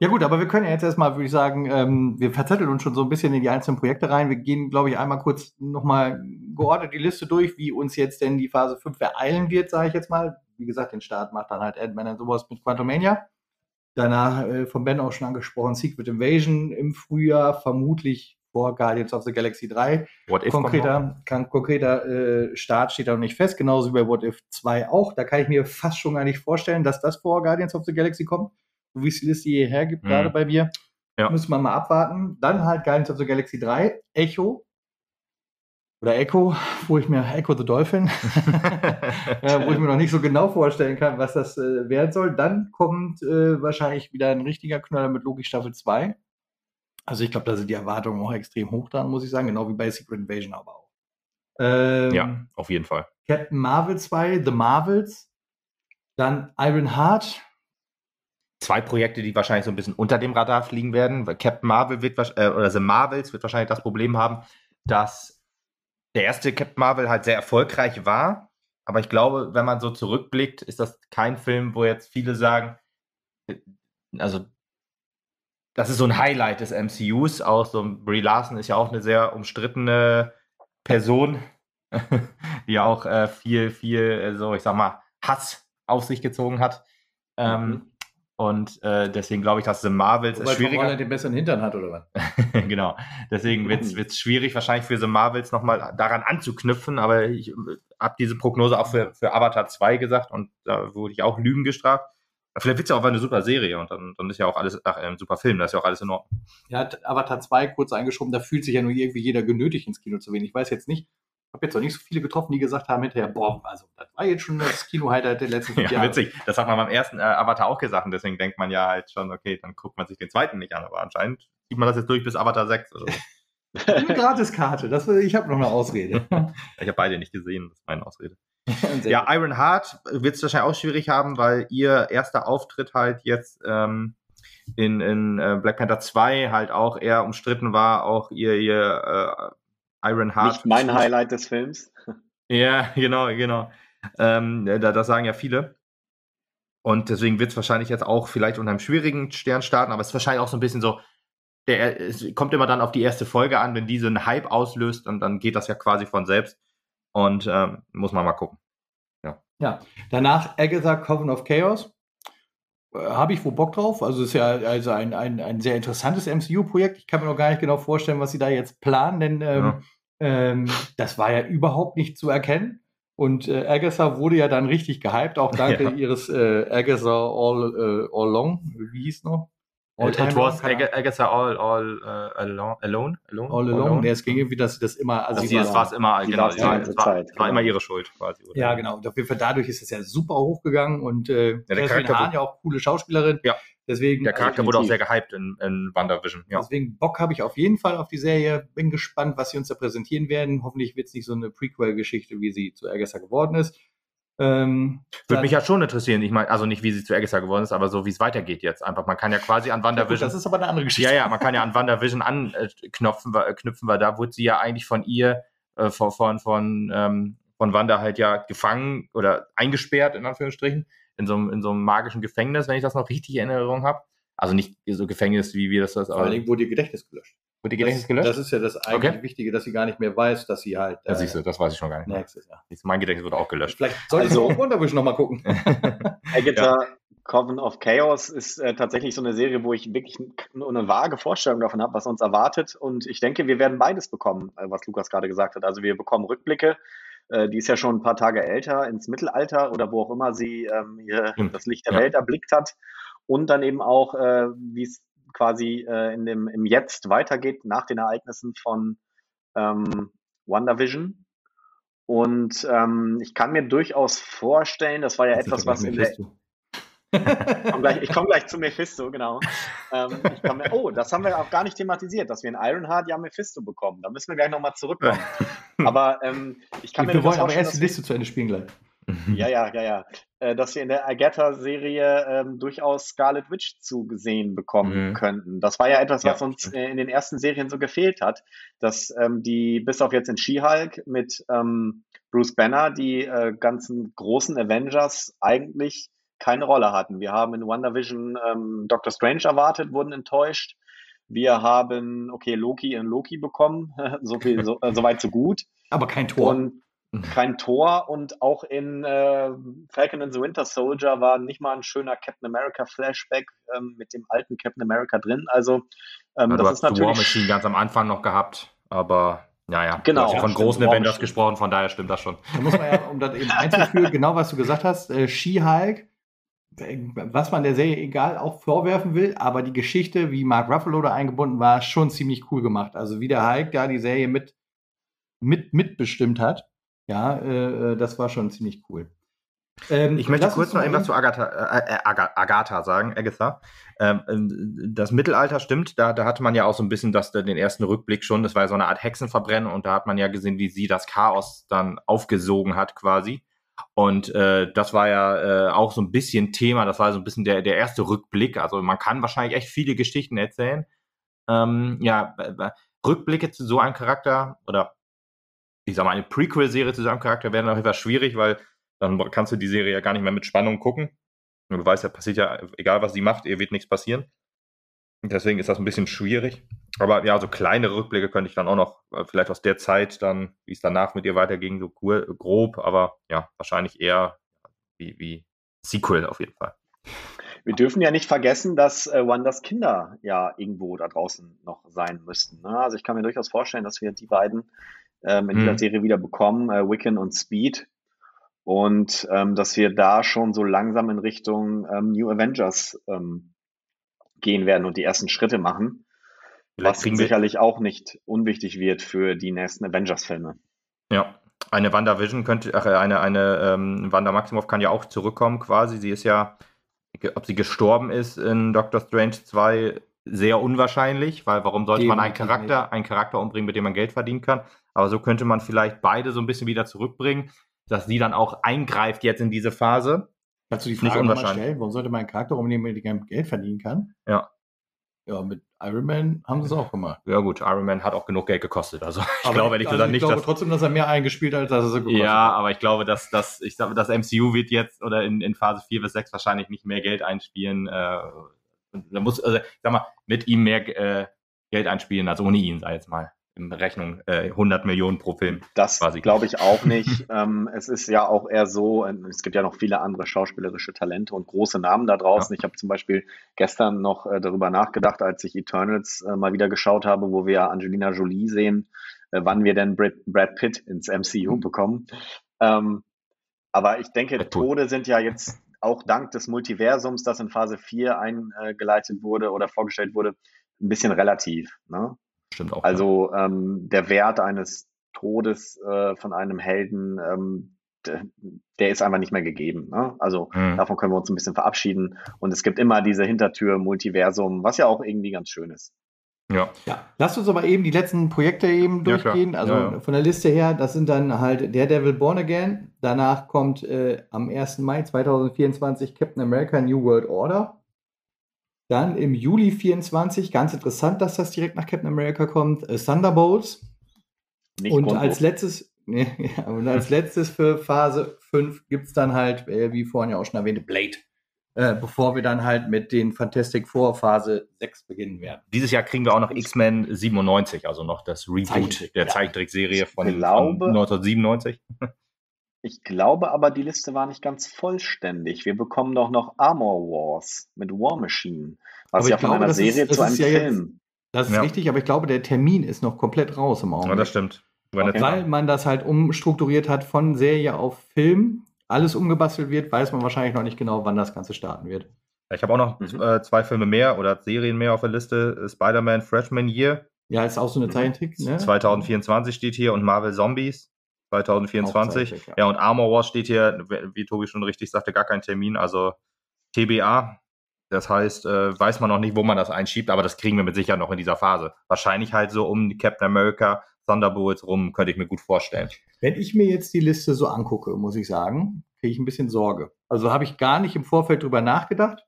Ja gut, aber wir können ja jetzt erstmal, würde ich sagen, ähm, wir verzetteln uns schon so ein bisschen in die einzelnen Projekte rein. Wir gehen, glaube ich, einmal kurz nochmal geordnet die Liste durch, wie uns jetzt denn die Phase 5 ereilen wird, sage ich jetzt mal. Wie gesagt, den Start macht dann halt Ant-Man und sowas mit Quantumania. Danach äh, von Ben auch schon angesprochen, Secret Invasion im Frühjahr, vermutlich vor Guardians of the Galaxy 3. What if konkreter, kann, konkreter äh, Start steht da noch nicht fest, genauso wie bei What If 2 auch. Da kann ich mir fast schon gar nicht vorstellen, dass das vor Guardians of the Galaxy kommt so wie es die Liste hierher gibt, mhm. gerade bei mir. Ja. Müssen wir mal abwarten. Dann halt Guardians of the Galaxy 3, Echo. Oder Echo, wo ich mir, Echo the Dolphin, äh, wo ich mir noch nicht so genau vorstellen kann, was das äh, werden soll. Dann kommt äh, wahrscheinlich wieder ein richtiger Knaller mit Loki Staffel 2. Also ich glaube, da sind die Erwartungen auch extrem hoch dran, muss ich sagen, genau wie bei Secret Invasion aber auch. Ähm, ja, auf jeden Fall. Captain Marvel 2, The Marvels. Dann Iron Heart, zwei Projekte, die wahrscheinlich so ein bisschen unter dem Radar fliegen werden. Captain Marvel wird äh, oder The Marvels wird wahrscheinlich das Problem haben, dass der erste Captain Marvel halt sehr erfolgreich war. Aber ich glaube, wenn man so zurückblickt, ist das kein Film, wo jetzt viele sagen, äh, also das ist so ein Highlight des MCUs. Auch so Brie Larson ist ja auch eine sehr umstrittene Person, die auch äh, viel, viel, äh, so ich sag mal, Hass auf sich gezogen hat. Ähm, mhm. Und äh, deswegen glaube ich, dass The Marvels Wobei ist schwieriger. Weil den besseren Hintern hat, oder was? genau. Deswegen wird es schwierig, wahrscheinlich für The Marvels nochmal daran anzuknüpfen. Aber ich äh, habe diese Prognose auch für, für Avatar 2 gesagt und da wurde ich auch Lügen gestraft. Vielleicht wird es ja auch eine super Serie und dann, dann ist ja auch alles, ach, ein super Film, da ist ja auch alles in Ordnung. Ja, Avatar 2 kurz eingeschoben, da fühlt sich ja nur irgendwie jeder genötigt ins Kino zu gehen. Ich weiß jetzt nicht, habe jetzt noch nicht so viele getroffen, die gesagt haben hinterher, boah, also das war jetzt schon das Kino-Highlight der letzten fünf ja, Jahre. witzig. Das hat man beim ersten äh, Avatar auch gesagt und deswegen denkt man ja halt schon, okay, dann guckt man sich den zweiten nicht an, aber anscheinend zieht man das jetzt durch bis Avatar 6 oder so. Eine Gratiskarte, das, ich habe noch eine Ausrede. ich habe beide nicht gesehen, das ist meine Ausrede. ja, Iron Heart wird es wahrscheinlich auch schwierig haben, weil ihr erster Auftritt halt jetzt ähm, in, in äh, Black Panther 2 halt auch eher umstritten war, auch ihr, ihr äh, Iron Heart. Nicht mein Highlight des Films. Ja, genau, genau. Ähm, da, das sagen ja viele. Und deswegen wird es wahrscheinlich jetzt auch vielleicht unter einem schwierigen Stern starten, aber es ist wahrscheinlich auch so ein bisschen so, der, es kommt immer dann auf die erste Folge an, wenn diese einen Hype auslöst und dann geht das ja quasi von selbst. Und ähm, muss man mal gucken. Ja. ja. Danach Agatha Coven of Chaos. Äh, Habe ich wohl Bock drauf. Also ist ja also ein, ein, ein sehr interessantes MCU-Projekt. Ich kann mir noch gar nicht genau vorstellen, was sie da jetzt planen, denn ähm, ja. ähm, das war ja überhaupt nicht zu erkennen. Und äh, Agatha wurde ja dann richtig gehypt, auch dank ja. ihres äh, Agatha All, äh, All Long, wie hieß noch? All It was Agatha all, all uh, alone, alone, alone, all alone. alone. Ja, es ging irgendwie, dass sie das immer, also sie war es immer, genau, ja, es war, Zeit, war genau. immer ihre Schuld quasi. Oder? Ja, genau. Und auf jeden Fall dadurch ist es ja super hochgegangen und äh, ja, der Catherine Hahn ja auch coole Schauspielerin. Ja. Deswegen, der Charakter also wurde auch sehr gehypt in, in WandaVision. Ja. Deswegen Bock habe ich auf jeden Fall auf die Serie. Bin gespannt, was sie uns da präsentieren werden. Hoffentlich wird es nicht so eine Prequel-Geschichte, wie sie zu Agatha geworden ist. Ähm, Würde mich ja schon interessieren. Ich meine, also nicht, wie sie zu Agatha geworden ist, aber so, wie es weitergeht jetzt. Einfach, man kann ja quasi an WandaVision. Ja, das ist aber eine andere Geschichte. Ja, ja, man kann ja an WandaVision anknüpfen, äh, knüpfen, weil da wurde sie ja eigentlich von ihr, äh, von, von, von, ähm, von Wanda halt ja gefangen oder eingesperrt, in Anführungsstrichen, in so, einem, in so einem magischen Gefängnis, wenn ich das noch richtig in Erinnerung habe. Also nicht so Gefängnis, wie wir das das. Vor allem wurde ihr Gedächtnis gelöscht. Wurde ihr Gedächtnis gelöscht? Das ist ja das eigentlich okay. Wichtige, dass sie gar nicht mehr weiß, dass sie halt. Äh, ja, siehst du, das weiß ich schon gar nicht. Nächstes Jahr. Mein Gedächtnis wurde auch gelöscht. Vielleicht sollte also, ich auch Wondervision nochmal gucken. Agatha ja. Coven of Chaos ist äh, tatsächlich so eine Serie, wo ich wirklich nur eine vage Vorstellung davon habe, was uns erwartet. Und ich denke, wir werden beides bekommen, äh, was Lukas gerade gesagt hat. Also wir bekommen Rückblicke. Äh, die ist ja schon ein paar Tage älter, ins Mittelalter oder wo auch immer sie ähm, ihr, das Licht der ja. Welt erblickt hat und dann eben auch, äh, wie es quasi äh, in dem, im Jetzt weitergeht nach den Ereignissen von ähm, WandaVision. Und ähm, ich kann mir durchaus vorstellen, das war ja das etwas, was in der. ich komme gleich, komm gleich zu Mephisto, genau. Ähm, mir, oh, das haben wir auch gar nicht thematisiert, dass wir in Ironheart ja Mephisto bekommen. Da müssen wir gleich nochmal zurückkommen. Aber ähm, ich kann wir mir Wir wollen aber erst die Liste zu Ende spielen gleich. Ja, ja, ja, ja. Äh, dass wir in der Agatha-Serie ähm, durchaus Scarlet Witch zugesehen bekommen mhm. könnten. Das war ja etwas, was ja, uns äh, in den ersten Serien so gefehlt hat, dass ähm, die, bis auf jetzt in She-Hulk mit ähm, Bruce Banner, die äh, ganzen großen Avengers eigentlich keine Rolle hatten. Wir haben in WandaVision ähm, Doctor Strange erwartet, wurden enttäuscht. Wir haben, okay, Loki in Loki bekommen, so viel, so, äh, so weit, so gut. Aber kein Tor. Und. Kein Tor und auch in äh, Falcon and the Winter Soldier war nicht mal ein schöner Captain America Flashback ähm, mit dem alten Captain America drin. Also ähm, ja, das ist natürlich War Machine ganz am Anfang noch gehabt, aber naja, genau, du hast ja von großen War Avengers gesprochen, von daher stimmt das schon. Da muss man ja, um das eben einzuführen, genau was du gesagt hast, äh, She-Hulk, äh, was man der Serie egal auch vorwerfen will, aber die Geschichte, wie Mark Ruffalo da eingebunden war, schon ziemlich cool gemacht. Also wie der Hulk da die Serie mit, mit mitbestimmt hat. Ja, äh, äh, das war schon ziemlich cool. Ähm, ich möchte kurz noch etwas zu Agatha, äh, äh Agatha sagen, Agatha. Ähm, ähm, das Mittelalter stimmt, da, da hatte man ja auch so ein bisschen das, den ersten Rückblick schon, das war ja so eine Art Hexenverbrennen und da hat man ja gesehen, wie sie das Chaos dann aufgesogen hat quasi. Und äh, das war ja äh, auch so ein bisschen Thema, das war so ein bisschen der, der erste Rückblick. Also man kann wahrscheinlich echt viele Geschichten erzählen. Ähm, ja, Rückblicke zu so einem Charakter oder ich sag mal, eine Prequel-Serie zu seinem Charakter wäre noch etwas schwierig, weil dann kannst du die Serie ja gar nicht mehr mit Spannung gucken. Und du weißt ja, passiert ja, egal was sie macht, ihr wird nichts passieren. Deswegen ist das ein bisschen schwierig. Aber ja, so kleine Rückblicke könnte ich dann auch noch, äh, vielleicht aus der Zeit dann, wie es danach mit ihr weiterging, so grob, aber ja, wahrscheinlich eher wie, wie Sequel auf jeden Fall. Wir dürfen ja nicht vergessen, dass äh, Wanders Kinder ja irgendwo da draußen noch sein müssten. Ne? Also ich kann mir durchaus vorstellen, dass wir die beiden ähm, in mhm. dieser Serie wieder bekommen, äh, Wiccan und Speed. Und ähm, dass wir da schon so langsam in Richtung ähm, New Avengers ähm, gehen werden und die ersten Schritte machen. Was sicherlich auch nicht unwichtig wird für die nächsten Avengers-Filme. Ja, eine Wanda Vision könnte, ach, eine, eine ähm, Wanda Maximoff kann ja auch zurückkommen quasi. Sie ist ja, ob sie gestorben ist in Doctor Strange 2, sehr unwahrscheinlich, weil warum sollte Dem man einen Charakter, einen Charakter umbringen, mit dem man Geld verdienen kann? Aber so könnte man vielleicht beide so ein bisschen wieder zurückbringen, dass sie dann auch eingreift jetzt in diese Phase. Kannst du die Frage nicht stellen, warum sollte man einen Charakter umnehmen, mit dem man Geld verdienen kann? Ja. Ja, mit Iron Man haben sie es auch gemacht. Ja gut, Iron Man hat auch genug Geld gekostet. Also ich aber glaube ehrlich also gesagt nicht, ich glaube trotzdem, dass er mehr eingespielt hat, als er so gekostet Ja, aber ich glaube, dass, dass ich sag, das MCU wird jetzt oder in, in Phase 4 bis 6 wahrscheinlich nicht mehr Geld einspielen. Äh, da muss, also, sag mal, mit ihm mehr äh, Geld einspielen als ohne ihn, sei jetzt mal in Rechnung äh, 100 Millionen pro Film. Das glaube ich auch nicht. ähm, es ist ja auch eher so, ähm, es gibt ja noch viele andere schauspielerische Talente und große Namen da draußen. Ja. Ich habe zum Beispiel gestern noch äh, darüber nachgedacht, als ich Eternals äh, mal wieder geschaut habe, wo wir Angelina Jolie sehen, äh, wann wir denn Brad, Brad Pitt ins MCU mhm. bekommen. Ähm, aber ich denke, Tode sind ja jetzt auch dank des Multiversums, das in Phase 4 eingeleitet wurde oder vorgestellt wurde, ein bisschen relativ. Ne? Stimmt auch. Also ja. ähm, der Wert eines Todes äh, von einem Helden, ähm, der, ist einfach nicht mehr gegeben. Ne? Also mhm. davon können wir uns ein bisschen verabschieden. Und es gibt immer diese Hintertür Multiversum, was ja auch irgendwie ganz schön ist. Ja. ja. Lasst uns aber eben die letzten Projekte eben durchgehen. Ja, also ja, von der Liste her, das sind dann halt Daredevil Born Again. Danach kommt äh, am 1. Mai 2024 Captain America New World Order. Dann im Juli 24, ganz interessant, dass das direkt nach Captain America kommt, äh, Thunderbolts. Nicht und als letztes, ja, und als letztes für Phase 5 gibt es dann halt, äh, wie vorhin ja auch schon erwähnt, Blade. Äh, bevor wir dann halt mit den Fantastic Four Phase 6 beginnen werden. Dieses Jahr kriegen wir auch noch X-Men 97, also noch das Reboot Zeichentrick, der ja. Zeichentrickserie von, glaube, von 1997. Ich glaube aber, die Liste war nicht ganz vollständig. Wir bekommen doch noch Armor Wars mit War Machine, was ja von glaube, einer Serie ist, zu einem ja Film. Jetzt, das ist ja. richtig, aber ich glaube, der Termin ist noch komplett raus im Augenblick. Ja, das stimmt. Okay. Weil man das halt umstrukturiert hat von Serie auf Film, alles umgebastelt wird, weiß man wahrscheinlich noch nicht genau, wann das Ganze starten wird. Ich habe auch noch mhm. äh, zwei Filme mehr oder Serien mehr auf der Liste. Spider-Man Freshman Year. Ja, ist auch so eine mhm. Zeichentrick, ne? 2024 steht hier und Marvel Zombies 2024. Ja. ja, und Armor Wars steht hier, wie Tobi schon richtig sagte, gar kein Termin, also TBA. Das heißt, äh, weiß man noch nicht, wo man das einschiebt, aber das kriegen wir mit Sicherheit noch in dieser Phase. Wahrscheinlich halt so um Captain America, Thunderbolts rum, könnte ich mir gut vorstellen. Wenn ich mir jetzt die Liste so angucke, muss ich sagen, kriege ich ein bisschen Sorge. Also habe ich gar nicht im Vorfeld drüber nachgedacht,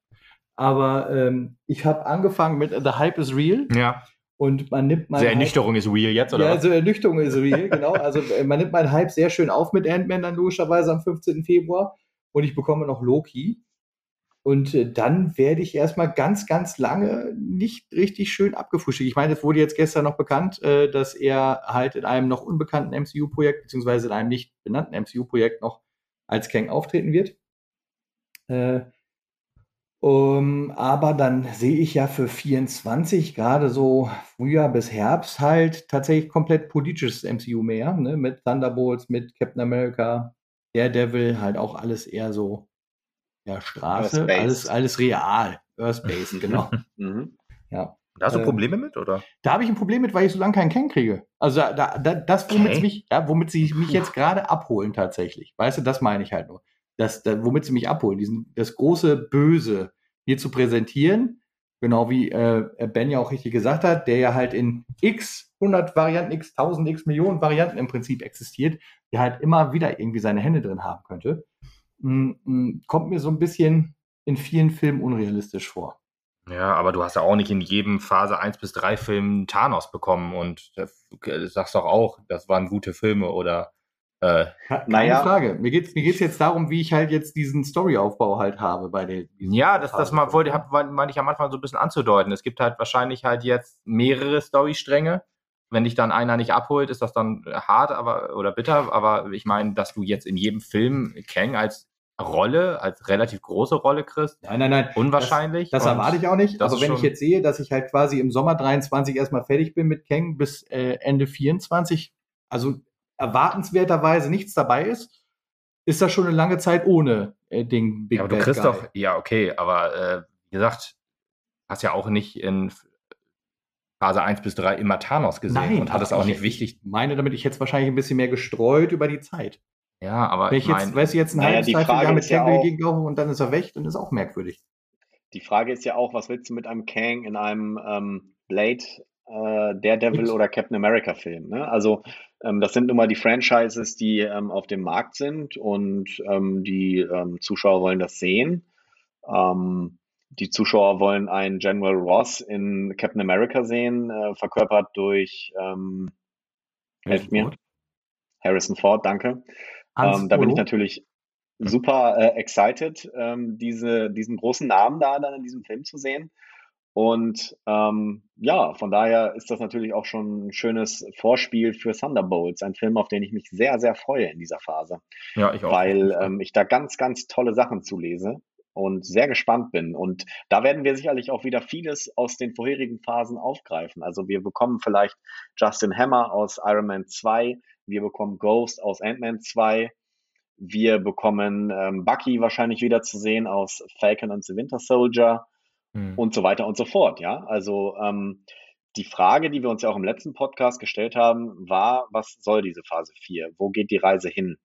aber ähm, ich habe angefangen mit The Hype is Real. Ja. Und man nimmt mein. Also Ernüchterung ist real jetzt, oder? Ja, also Ernüchterung ist real, genau. Also äh, man nimmt meinen Hype sehr schön auf mit Ant-Man dann logischerweise am 15. Februar. Und ich bekomme noch Loki. Und äh, dann werde ich erstmal ganz, ganz lange nicht richtig schön abgefrühstückt. Ich meine, es wurde jetzt gestern noch bekannt, äh, dass er halt in einem noch unbekannten MCU-Projekt, beziehungsweise in einem nicht benannten MCU-Projekt noch als Kang auftreten wird. Um, aber dann sehe ich ja für 24 gerade so Frühjahr bis Herbst halt tatsächlich komplett politisches MCU mehr, ne? mit Thunderbolts, mit Captain America, Daredevil, halt auch alles eher so ja, Straße, alles, alles real, Earthbase, genau. mhm. Ja. Da hast du ähm, Probleme mit, oder? Da habe ich ein Problem mit, weil ich so lange keinen Ken kriege. Also da, da, das, womit okay. mich, ja, womit sie mich jetzt gerade abholen tatsächlich. Weißt du, das meine ich halt nur das, das, womit sie mich abholen, diesen, das große Böse hier zu präsentieren. Genau wie äh, Ben ja auch richtig gesagt hat, der ja halt in x 100 Varianten, x 1000, x Millionen Varianten im Prinzip existiert, der halt immer wieder irgendwie seine Hände drin haben könnte, kommt mir so ein bisschen in vielen Filmen unrealistisch vor. Ja, aber du hast ja auch nicht in jedem Phase 1 bis 3 Film Thanos bekommen und das sagst doch auch, das waren gute Filme oder äh, Keine naja. Frage. Mir geht es mir geht's jetzt darum, wie ich halt jetzt diesen Storyaufbau halt habe bei den. Ja, das, das mal wollte, hab, meine ich am Anfang so ein bisschen anzudeuten. Es gibt halt wahrscheinlich halt jetzt mehrere Storystränge. Wenn dich dann einer nicht abholt, ist das dann hart aber, oder bitter. Aber ich meine, dass du jetzt in jedem Film Kang als Rolle, als relativ große Rolle kriegst. Nein, nein, nein. Unwahrscheinlich. Das, das erwarte ich auch nicht. Also wenn ich jetzt sehe, dass ich halt quasi im Sommer 23 erstmal fertig bin mit Kang bis äh, Ende 24, also erwartenswerterweise nichts dabei ist, ist das schon eine lange Zeit ohne äh, den Big ja, aber du kriegst Guy. doch, ja, okay, aber äh, wie gesagt, hast ja auch nicht in Phase 1 bis 3 immer Thanos gesehen Nein, und hat es auch nicht wichtig. Ich meine damit, ich hätte es wahrscheinlich ein bisschen mehr gestreut über die Zeit. Ja, aber Wenn ich, jetzt, weißt du, jetzt ein halbes, naja, Jahr mit Kang ja gegenlaufe und dann ist er weg, dann ist auch merkwürdig. Die Frage ist ja auch, was willst du mit einem Kang in einem ähm, Blade äh, Daredevil oder Captain America Film. Ne? Also ähm, das sind nun mal die Franchises, die ähm, auf dem Markt sind und ähm, die ähm, Zuschauer wollen das sehen. Ähm, die Zuschauer wollen einen General Ross in Captain America sehen, äh, verkörpert durch ähm, helft mir. Ford. Harrison Ford, danke. Ähm, da bin ich natürlich super äh, excited, ähm, diese, diesen großen Namen da dann in diesem Film zu sehen. Und ähm, ja, von daher ist das natürlich auch schon ein schönes Vorspiel für Thunderbolts, ein Film, auf den ich mich sehr, sehr freue in dieser Phase. Ja, ich auch. Weil ähm, ich da ganz, ganz tolle Sachen zulese und sehr gespannt bin. Und da werden wir sicherlich auch wieder vieles aus den vorherigen Phasen aufgreifen. Also wir bekommen vielleicht Justin Hammer aus Iron Man 2, wir bekommen Ghost aus Ant-Man 2, wir bekommen ähm, Bucky wahrscheinlich wieder zu sehen aus Falcon and the Winter Soldier mhm. und so weiter und so fort. Ja, also ähm, die Frage, die wir uns ja auch im letzten Podcast gestellt haben, war, was soll diese Phase 4? Wo geht die Reise hin?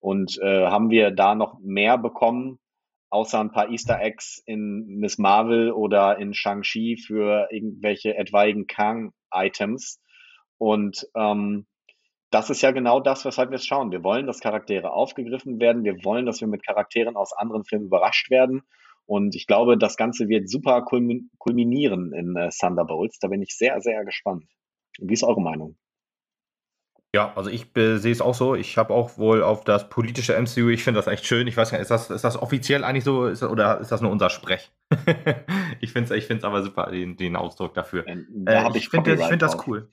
Und äh, haben wir da noch mehr bekommen, außer ein paar Easter Eggs in Miss Marvel oder in Shang-Chi für irgendwelche etwaigen Kang-Items? Und ähm, das ist ja genau das, weshalb wir es schauen. Wir wollen, dass Charaktere aufgegriffen werden. Wir wollen, dass wir mit Charakteren aus anderen Filmen überrascht werden. Und ich glaube, das Ganze wird super kulminieren in äh, Thunderbolts. Da bin ich sehr, sehr gespannt. Wie ist eure Meinung? Ja, also ich äh, sehe es auch so. Ich habe auch wohl auf das politische MCU, ich finde das echt schön. Ich weiß gar nicht, ist das, ist das offiziell eigentlich so ist das, oder ist das nur unser Sprech? ich finde es ich aber super, den, den Ausdruck dafür. Ähm, da äh, ich finde find das cool.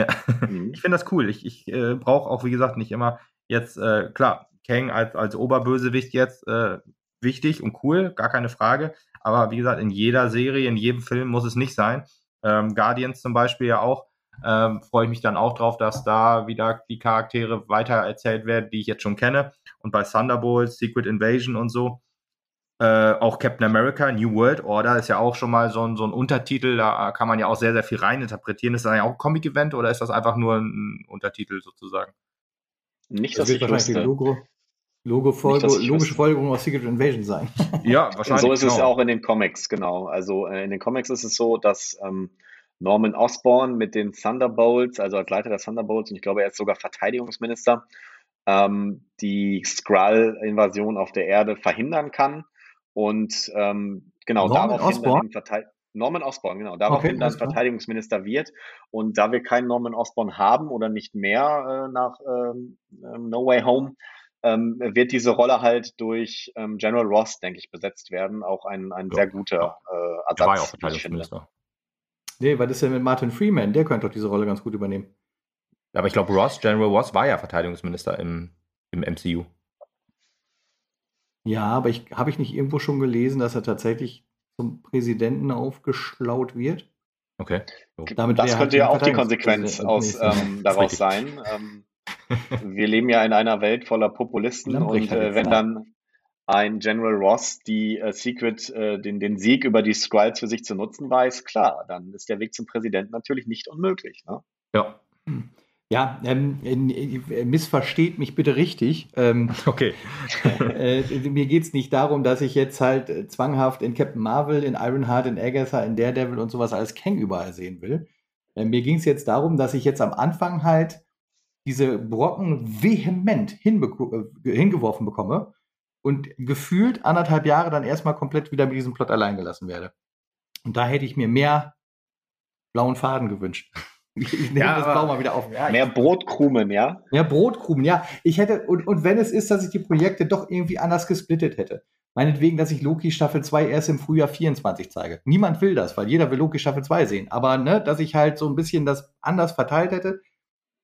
Ja. Mhm. Ich finde das cool. Ich, ich äh, brauche auch, wie gesagt, nicht immer jetzt, äh, klar, Kang als, als Oberbösewicht jetzt äh, wichtig und cool, gar keine Frage. Aber wie gesagt, in jeder Serie, in jedem Film muss es nicht sein. Ähm, Guardians zum Beispiel ja auch ähm, freue ich mich dann auch drauf, dass da wieder die Charaktere weiter erzählt werden, die ich jetzt schon kenne. Und bei Thunderbolt, Secret Invasion und so, äh, auch Captain America, New World Order ist ja auch schon mal so ein, so ein Untertitel, da kann man ja auch sehr, sehr viel reininterpretieren. Ist das ja auch ein Comic-Event oder ist das einfach nur ein Untertitel sozusagen? Nicht, dass das ich wüsste. Logo, Logo Folge, Nicht, logische Folgerung aus Secret Invasion sein. ja, wahrscheinlich. So ist genau. es auch in den Comics, genau. Also äh, in den Comics ist es so, dass ähm, Norman Osborn mit den Thunderbolts, also als Leiter der Thunderbolts, und ich glaube, er ist sogar Verteidigungsminister, ähm, die Skrull-Invasion auf der Erde verhindern kann. Und ähm, genau Norman daraufhin Osborn? dann Norman Osborn, genau, daraufhin okay, dann Verteidigungsminister wird. Und da wir keinen Norman Osborn haben oder nicht mehr äh, nach ähm, ähm No Way Home, ähm, wird diese Rolle halt durch ähm, General Ross, denke ich, besetzt werden. Auch ein, ein ja, sehr guter äh, Ersatz. Er war ja auch Verteidigungsminister. Nee, was ist denn mit Martin Freeman? Der könnte doch diese Rolle ganz gut übernehmen. Aber ich glaube, Ross, General Ross war ja Verteidigungsminister im, im MCU. Ja, aber ich habe ich nicht irgendwo schon gelesen, dass er tatsächlich zum Präsidenten aufgeschlaut wird? Okay. Damit das könnte halt ja auch die Konsequenz aus, ähm, daraus sein. Ähm, wir leben ja in einer Welt voller Populisten und äh, wenn dann ein General Ross die äh, Secret, äh, den, den Sieg über die Skrulls für sich zu nutzen weiß, klar, dann ist der Weg zum Präsidenten natürlich nicht unmöglich. Ne? Ja. Ja, ähm, äh, missversteht mich bitte richtig. Ähm, okay. äh, mir geht es nicht darum, dass ich jetzt halt äh, zwanghaft in Captain Marvel, in Ironheart, in Agatha, in Daredevil und sowas als Kang überall sehen will. Äh, mir ging es jetzt darum, dass ich jetzt am Anfang halt diese Brocken vehement äh, hingeworfen bekomme und gefühlt anderthalb Jahre dann erstmal komplett wieder mit diesem Plot allein gelassen werde. Und da hätte ich mir mehr blauen Faden gewünscht. Ich, nehme ja, das Blau mal wieder auf. Ja, mehr Brotkrumen, ja? Mehr Brotkrumen, ja. Ich hätte, und, und wenn es ist, dass ich die Projekte doch irgendwie anders gesplittet hätte. Meinetwegen, dass ich Loki Staffel 2 erst im Frühjahr 24 zeige. Niemand will das, weil jeder will Loki Staffel 2 sehen. Aber, ne, dass ich halt so ein bisschen das anders verteilt hätte,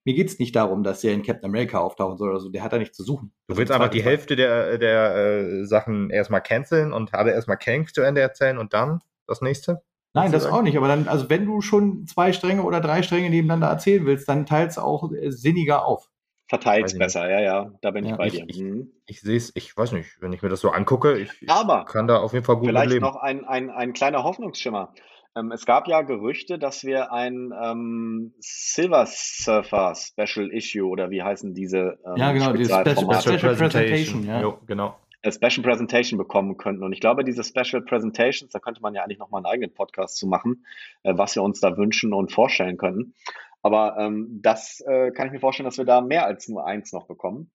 mir geht es nicht darum, dass er in Captain America auftauchen soll oder so. Der hat da nichts zu suchen. Du willst aber die Hälfte der, der äh, Sachen erstmal canceln und habe erstmal Kang zu Ende erzählen und dann das nächste? Nein, das auch nicht. Aber dann, also wenn du schon zwei Stränge oder drei Stränge nebeneinander erzählen willst, dann teilst auch äh, sinniger auf. Verteilt besser, ja, ja. Da bin ja, ich bei ich, dir. Mhm. Ich, ich sehe es, ich weiß nicht, wenn ich mir das so angucke, ich, aber kann da auf jeden Fall gut vielleicht leben. Vielleicht noch ein, ein, ein kleiner Hoffnungsschimmer. Ähm, es gab ja Gerüchte, dass wir ein ähm, Silver Surfer Special Issue oder wie heißen diese ähm, Ja, genau, die Special, Special Presentation. Ja. Jo, genau. Special Presentation bekommen könnten. Und ich glaube, diese Special Presentations, da könnte man ja eigentlich nochmal einen eigenen Podcast zu machen, äh, was wir uns da wünschen und vorstellen könnten. Aber ähm, das äh, kann ich mir vorstellen, dass wir da mehr als nur eins noch bekommen.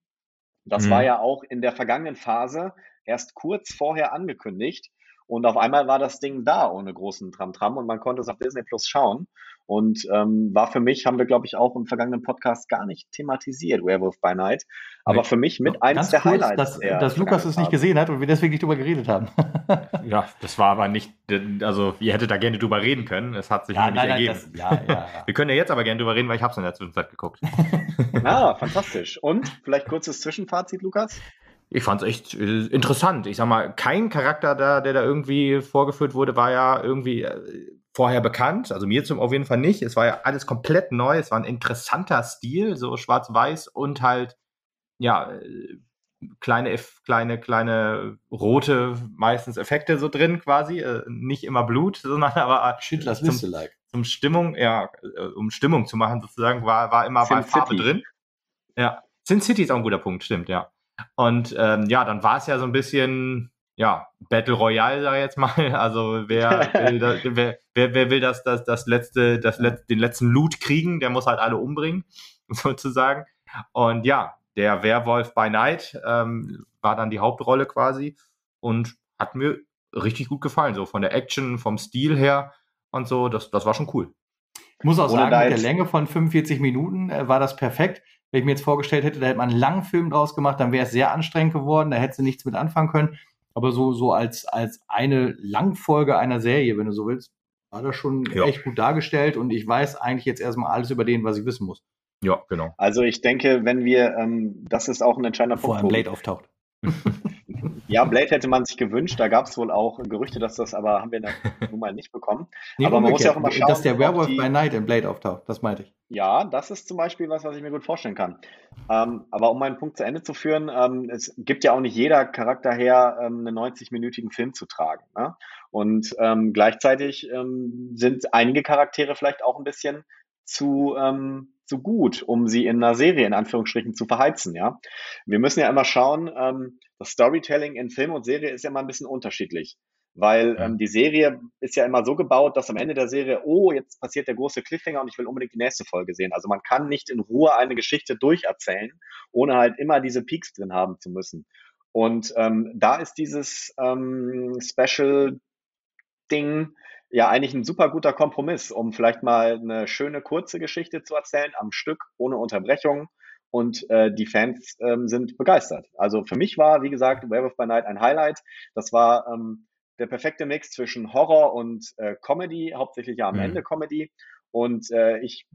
Das mhm. war ja auch in der vergangenen Phase erst kurz vorher angekündigt. Und auf einmal war das Ding da ohne großen Tram-Tram und man konnte es auf Disney Plus schauen. Und ähm, war für mich, haben wir, glaube ich, auch im vergangenen Podcast gar nicht thematisiert, Werewolf by Night. Aber nee. für mich mit eins der kurz, Highlights. Dass, dass Lukas es nicht gesehen hat und wir deswegen nicht drüber geredet haben. ja, das war aber nicht, also ihr hättet da gerne drüber reden können. Es hat sich ja, nicht nein, ergeben. Nein, das, ja, ja, wir können ja jetzt aber gerne drüber reden, weil ich habe es in der Zwischenzeit geguckt. ah, fantastisch. Und vielleicht kurzes Zwischenfazit, Lukas? ich fand es echt äh, interessant. Ich sag mal, kein Charakter da, der da irgendwie vorgeführt wurde, war ja irgendwie äh, vorher bekannt. Also mir zum auf jeden Fall nicht. Es war ja alles komplett neu. Es war ein interessanter Stil, so schwarz-weiß und halt, ja, äh, kleine, kleine, kleine rote meistens Effekte so drin quasi. nicht immer Blut, sondern aber Schindlers zum, like. zum Stimmung, ja, um Stimmung zu machen sozusagen, war, war immer Sin Farbe City. drin. Ja. Sin City ist auch ein guter Punkt, stimmt, ja. Und ähm, ja, dann war es ja so ein bisschen, ja, Battle Royale, sag ich jetzt mal. Also wer will, das, wer, wer, wer will das, das, das letzte, das Let den letzten Loot kriegen, der muss halt alle umbringen, sozusagen. Und ja, der Werwolf by Night ähm, war dann die Hauptrolle quasi und hat mir richtig gut gefallen, so von der Action, vom Stil her und so, das, das war schon cool. Muss auch sagen, mit der Länge von 45 Minuten äh, war das perfekt. Wenn ich mir jetzt vorgestellt hätte, da hätte man einen langen Film draus gemacht, dann wäre es sehr anstrengend geworden, da hätte sie nichts mit anfangen können. Aber so, so als, als eine Langfolge einer Serie, wenn du so willst, war das schon ja. echt gut dargestellt und ich weiß eigentlich jetzt erstmal alles über den, was ich wissen muss. Ja, genau. Also ich denke, wenn wir, ähm, das ist auch ein entscheidender Punkt. Vor allem Blade auftaucht. Ja, Blade hätte man sich gewünscht. Da gab es wohl auch Gerüchte, dass das aber haben wir nun mal nicht bekommen. Nee, aber man muss ja auch immer schauen, dass der Werewolf die, bei Night in Blade auftaucht. Das meinte ich. Ja, das ist zum Beispiel was, was ich mir gut vorstellen kann. Ähm, aber um meinen Punkt zu Ende zu führen, ähm, es gibt ja auch nicht jeder Charakter her, ähm, einen 90-minütigen Film zu tragen. Ne? Und ähm, gleichzeitig ähm, sind einige Charaktere vielleicht auch ein bisschen zu ähm, zu gut, um sie in einer Serie in Anführungsstrichen zu verheizen. Ja, wir müssen ja immer schauen. Ähm, das Storytelling in Film und Serie ist ja immer ein bisschen unterschiedlich, weil ähm, die Serie ist ja immer so gebaut, dass am Ende der Serie, oh, jetzt passiert der große Cliffhanger und ich will unbedingt die nächste Folge sehen. Also man kann nicht in Ruhe eine Geschichte durcherzählen, ohne halt immer diese Peaks drin haben zu müssen. Und ähm, da ist dieses ähm, Special Ding ja eigentlich ein super guter Kompromiss, um vielleicht mal eine schöne kurze Geschichte zu erzählen am Stück ohne Unterbrechung und äh, die Fans ähm, sind begeistert. Also für mich war, wie gesagt, Werewolf by Night ein Highlight. Das war ähm, der perfekte Mix zwischen Horror und äh, Comedy, hauptsächlich ja am mhm. Ende Comedy. Und äh, ich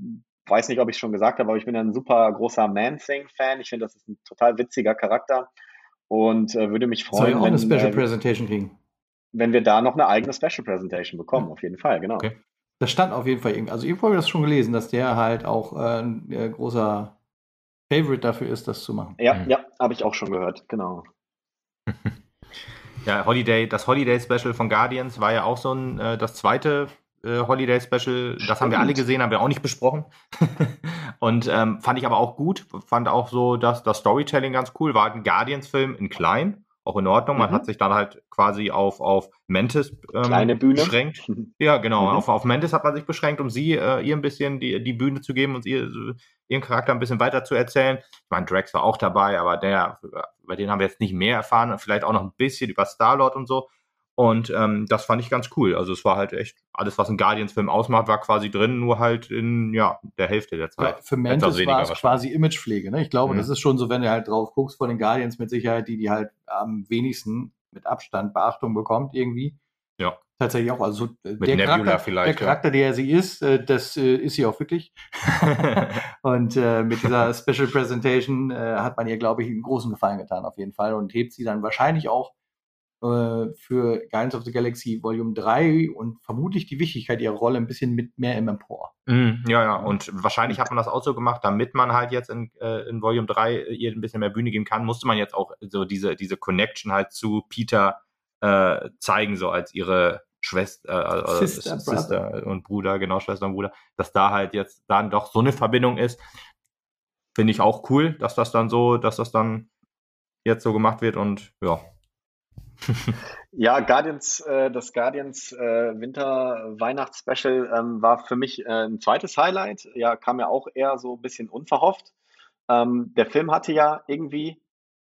weiß nicht, ob ich es schon gesagt habe, aber ich bin ein super großer Man-Thing-Fan. Ich finde, das ist ein total witziger Charakter und äh, würde mich freuen. Soll auch wenn, eine Special äh, Presentation kriegen wenn wir da noch eine eigene Special Presentation bekommen, auf jeden Fall, genau. Okay. Das stand auf jeden Fall irgendwie. Also irgendwo habe ich das schon gelesen, dass der halt auch äh, ein äh, großer Favorite dafür ist, das zu machen. Ja, mhm. ja, habe ich auch schon gehört, genau. ja, Holiday, das Holiday Special von Guardians war ja auch so ein, äh, das zweite äh, Holiday Special. Das Stimmt. haben wir alle gesehen, haben wir auch nicht besprochen. und ähm, fand ich aber auch gut. Fand auch so, dass das Storytelling ganz cool war. Ein Guardians-Film in klein auch in Ordnung. Man mhm. hat sich dann halt quasi auf, auf Mantis ähm, beschränkt. Ja, genau. Mhm. Auf, auf Mantis hat man sich beschränkt, um sie äh, ihr ein bisschen die, die Bühne zu geben und ihr, ihren Charakter ein bisschen weiter zu erzählen. Ich meine, Drax war auch dabei, aber der, bei denen haben wir jetzt nicht mehr erfahren. Vielleicht auch noch ein bisschen über Star-Lord und so. Und ähm, das fand ich ganz cool. Also es war halt echt, alles, was ein Guardians-Film ausmacht, war quasi drin, nur halt in ja, der Hälfte der Zeit. Ja, für Mantis war es quasi Imagepflege. Ne? Ich glaube, mhm. das ist schon so, wenn du halt drauf guckst, von den Guardians mit Sicherheit, die, die halt am wenigsten mit Abstand Beachtung bekommt irgendwie. Ja. Tatsächlich auch. Also äh, der Charakter, der Charakter, der sie ist, äh, das äh, ist sie auch wirklich. und mit dieser Special Presentation hat man ihr, glaube ich, einen großen Gefallen getan, auf jeden Fall. Und hebt sie dann wahrscheinlich auch äh, für Guardians of the Galaxy Volume 3 und vermutlich die Wichtigkeit ihrer Rolle ein bisschen mit mehr im Empor. Mm, ja, ja, und wahrscheinlich hat man das auch so gemacht, damit man halt jetzt in, äh, in Volume 3 ihr ein bisschen mehr Bühne geben kann, musste man jetzt auch so diese, diese Connection halt zu Peter äh, zeigen, so als ihre Schwester, äh, äh Sister, Sister und Bruder, genau, Schwester und Bruder, dass da halt jetzt dann doch so eine Verbindung ist. Finde ich auch cool, dass das dann so, dass das dann jetzt so gemacht wird und ja, ja, Guardians, äh, das Guardians äh, Winter-Weihnachts-Special ähm, war für mich äh, ein zweites Highlight. Ja, kam ja auch eher so ein bisschen unverhofft. Ähm, der Film hatte ja irgendwie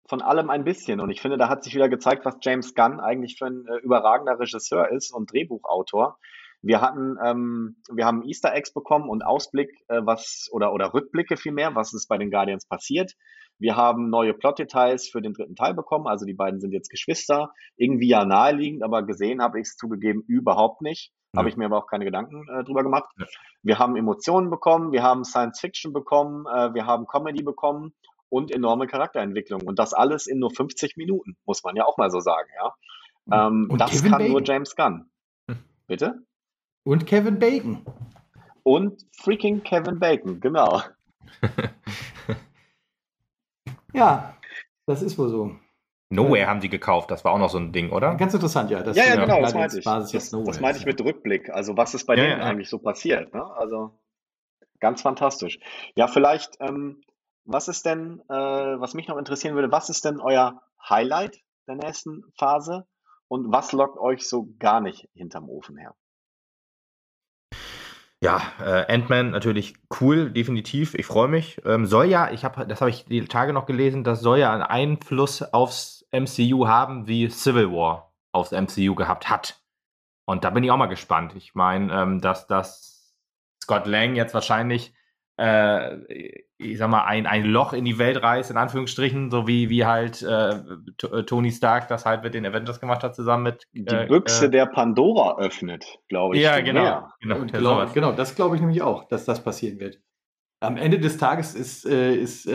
von allem ein bisschen und ich finde, da hat sich wieder gezeigt, was James Gunn eigentlich für ein äh, überragender Regisseur ist und Drehbuchautor. Wir hatten, ähm, wir haben Easter Eggs bekommen und Ausblick, äh, was oder oder Rückblicke vielmehr, was ist bei den Guardians passiert. Wir haben neue Plot-Details für den dritten Teil bekommen. Also die beiden sind jetzt Geschwister. Irgendwie ja naheliegend, aber gesehen habe ich es zugegeben überhaupt nicht. Ja. Habe ich mir aber auch keine Gedanken äh, drüber gemacht. Ja. Wir haben Emotionen bekommen, wir haben Science Fiction bekommen, äh, wir haben Comedy bekommen und enorme Charakterentwicklung. Und das alles in nur 50 Minuten, muss man ja auch mal so sagen, ja. Ähm, das Kevin kann Bacon. nur James Gunn. Hm. Bitte? Und Kevin Bacon. Und freaking Kevin Bacon, genau. Ja, das ist wohl so. Nowhere haben die gekauft, das war auch noch so ein Ding, oder? Ganz interessant, ja. Das ja, ja, genau, das meinte ich. Das, das meinte ich mit Rückblick. Also, was ist bei ja, denen ja. eigentlich so passiert? Ne? Also, ganz fantastisch. Ja, vielleicht, ähm, was ist denn, äh, was mich noch interessieren würde, was ist denn euer Highlight der nächsten Phase und was lockt euch so gar nicht hinterm Ofen her? Ja, äh, Ant-Man natürlich cool, definitiv. Ich freue mich. Ähm, soll ja, ich habe, das habe ich die Tage noch gelesen, das soll ja einen Einfluss aufs MCU haben, wie Civil War aufs MCU gehabt hat. Und da bin ich auch mal gespannt. Ich meine, ähm, dass das Scott Lang jetzt wahrscheinlich äh, ich sag mal, ein, ein Loch in die Welt reißt, in Anführungsstrichen, so wie, wie halt äh, äh Tony Stark das halt mit den Avengers gemacht hat, zusammen mit. Die äh, Büchse äh, der Pandora öffnet, glaube ich. Ja, genau. Genau, glaub, genau, das glaube ich nämlich auch, dass das passieren wird. Am Ende des Tages ist, äh, ist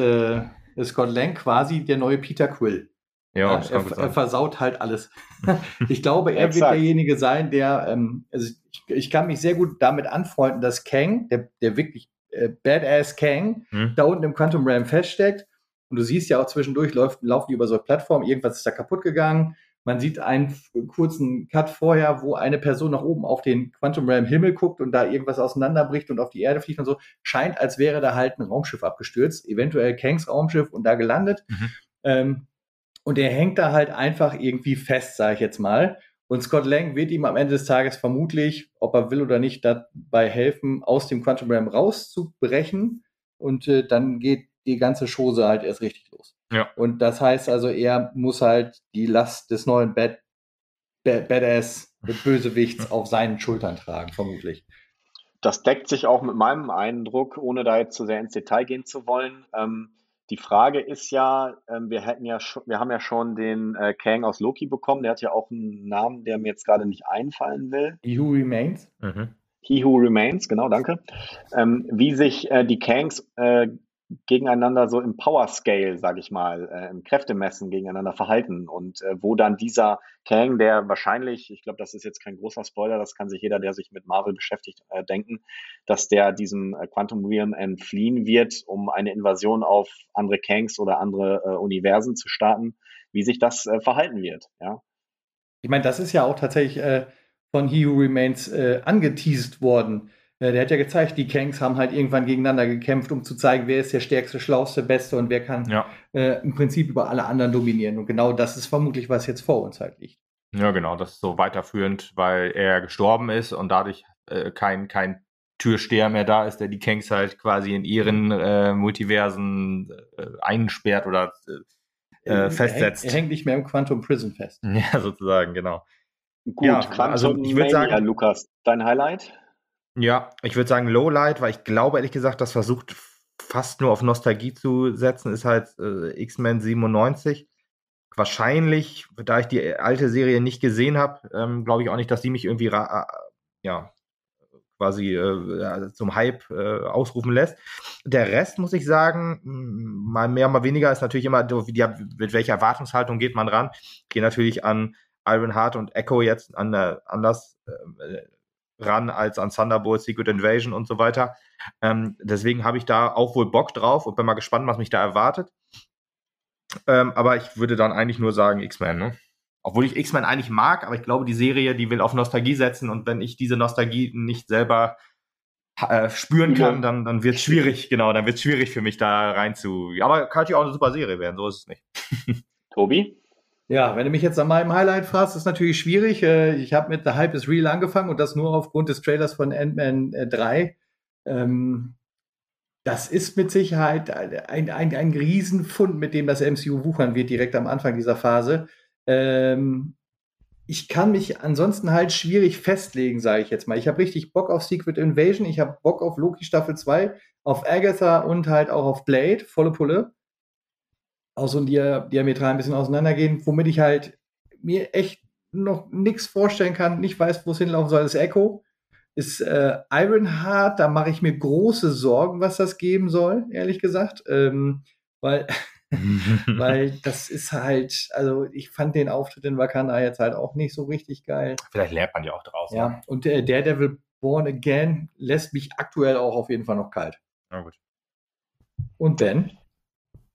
Scott Lang quasi der neue Peter Quill. Ja, ja er, er, versaut halt alles. ich glaube, er wird derjenige sein, der, ähm, also ich, ich, kann mich sehr gut damit anfreunden, dass Kang, der, der wirklich äh, Badass Kang, hm. da unten im Quantum Realm feststeckt. Und du siehst ja auch zwischendurch, läuft, laufen die über so eine Plattform, irgendwas ist da kaputt gegangen. Man sieht einen kurzen Cut vorher, wo eine Person nach oben auf den Quantum Realm Himmel guckt und da irgendwas auseinanderbricht und auf die Erde fliegt und so. Scheint, als wäre da halt ein Raumschiff abgestürzt, eventuell Kangs Raumschiff und da gelandet. Mhm. Ähm, und er hängt da halt einfach irgendwie fest, sage ich jetzt mal. Und Scott Lang wird ihm am Ende des Tages vermutlich, ob er will oder nicht, dabei helfen, aus dem Quantum Realm rauszubrechen. Und äh, dann geht die ganze Chose halt erst richtig los. Ja. Und das heißt also, er muss halt die Last des neuen Bad, Bad, Badass Bösewichts auf seinen Schultern tragen, vermutlich. Das deckt sich auch mit meinem Eindruck, ohne da jetzt zu sehr ins Detail gehen zu wollen. Ähm, die Frage ist ja, ähm, wir hätten ja schon, wir haben ja schon den äh, Kang aus Loki bekommen. Der hat ja auch einen Namen, der mir jetzt gerade nicht einfallen will. He Who Remains. Mhm. He Who Remains, genau, danke. Ähm, wie sich äh, die Kangs äh, gegeneinander so im Power Scale, sage ich mal, äh, im Kräftemessen gegeneinander verhalten und äh, wo dann dieser Kang, der wahrscheinlich, ich glaube, das ist jetzt kein großer Spoiler, das kann sich jeder, der sich mit Marvel beschäftigt, äh, denken, dass der diesem äh, Quantum Realm entfliehen wird, um eine Invasion auf andere Kangs oder andere äh, Universen zu starten, wie sich das äh, verhalten wird, ja. Ich meine, das ist ja auch tatsächlich von He Who Remains angeteased worden der hat ja gezeigt, die Kangs haben halt irgendwann gegeneinander gekämpft, um zu zeigen, wer ist der stärkste, schlauste, beste und wer kann ja. äh, im Prinzip über alle anderen dominieren. Und genau das ist vermutlich, was jetzt vor uns halt liegt. Ja, genau, das ist so weiterführend, weil er gestorben ist und dadurch äh, kein, kein Türsteher mehr da ist, der die Kangs halt quasi in ihren äh, Multiversen äh, einsperrt oder äh, festsetzt. Er hängt, er hängt, nicht mehr im Quantum Prison fest. Ja, sozusagen, genau. Gut, ja, Quantum also ich würde sagen, Lukas, dein Highlight? Ja, ich würde sagen Lowlight, weil ich glaube ehrlich gesagt, das versucht fast nur auf Nostalgie zu setzen, ist halt äh, X-Men 97. Wahrscheinlich, da ich die alte Serie nicht gesehen habe, ähm, glaube ich auch nicht, dass sie mich irgendwie äh, ja quasi äh, zum Hype äh, ausrufen lässt. Der Rest, muss ich sagen, mal mehr, mal weniger, ist natürlich immer, wie mit welcher Erwartungshaltung geht man ran. Ich gehe natürlich an Iron Heart und Echo jetzt an, anders äh, ran als an Thunderbolt, Secret Invasion und so weiter. Ähm, deswegen habe ich da auch wohl Bock drauf und bin mal gespannt, was mich da erwartet. Ähm, aber ich würde dann eigentlich nur sagen X-Men, ne? Obwohl ich X-Men eigentlich mag, aber ich glaube, die Serie, die will auf Nostalgie setzen und wenn ich diese Nostalgie nicht selber äh, spüren kann, dann, dann wird es schwierig, genau, dann wird es schwierig für mich da rein zu. Aber kann natürlich auch eine super Serie werden, so ist es nicht. Tobi? Ja, wenn du mich jetzt an meinem Highlight fragst, ist natürlich schwierig. Äh, ich habe mit The Hype is Real angefangen und das nur aufgrund des Trailers von Ant-Man 3. Äh, ähm, das ist mit Sicherheit ein, ein, ein Riesenfund, mit dem das MCU wuchern wird, direkt am Anfang dieser Phase. Ähm, ich kann mich ansonsten halt schwierig festlegen, sage ich jetzt mal. Ich habe richtig Bock auf Secret Invasion, ich habe Bock auf Loki Staffel 2, auf Agatha und halt auch auf Blade, volle Pulle auch so diametral ein bisschen auseinandergehen, womit ich halt mir echt noch nichts vorstellen kann, nicht weiß, wo es hinlaufen soll, ist Echo. Ist äh, Ironheart, da mache ich mir große Sorgen, was das geben soll, ehrlich gesagt. Ähm, weil, weil das ist halt, also ich fand den Auftritt in Wakanda jetzt halt auch nicht so richtig geil. Vielleicht lernt man ja auch draus. Ja, ne? und äh, Daredevil Born Again lässt mich aktuell auch auf jeden Fall noch kalt. Na gut. Und Ben?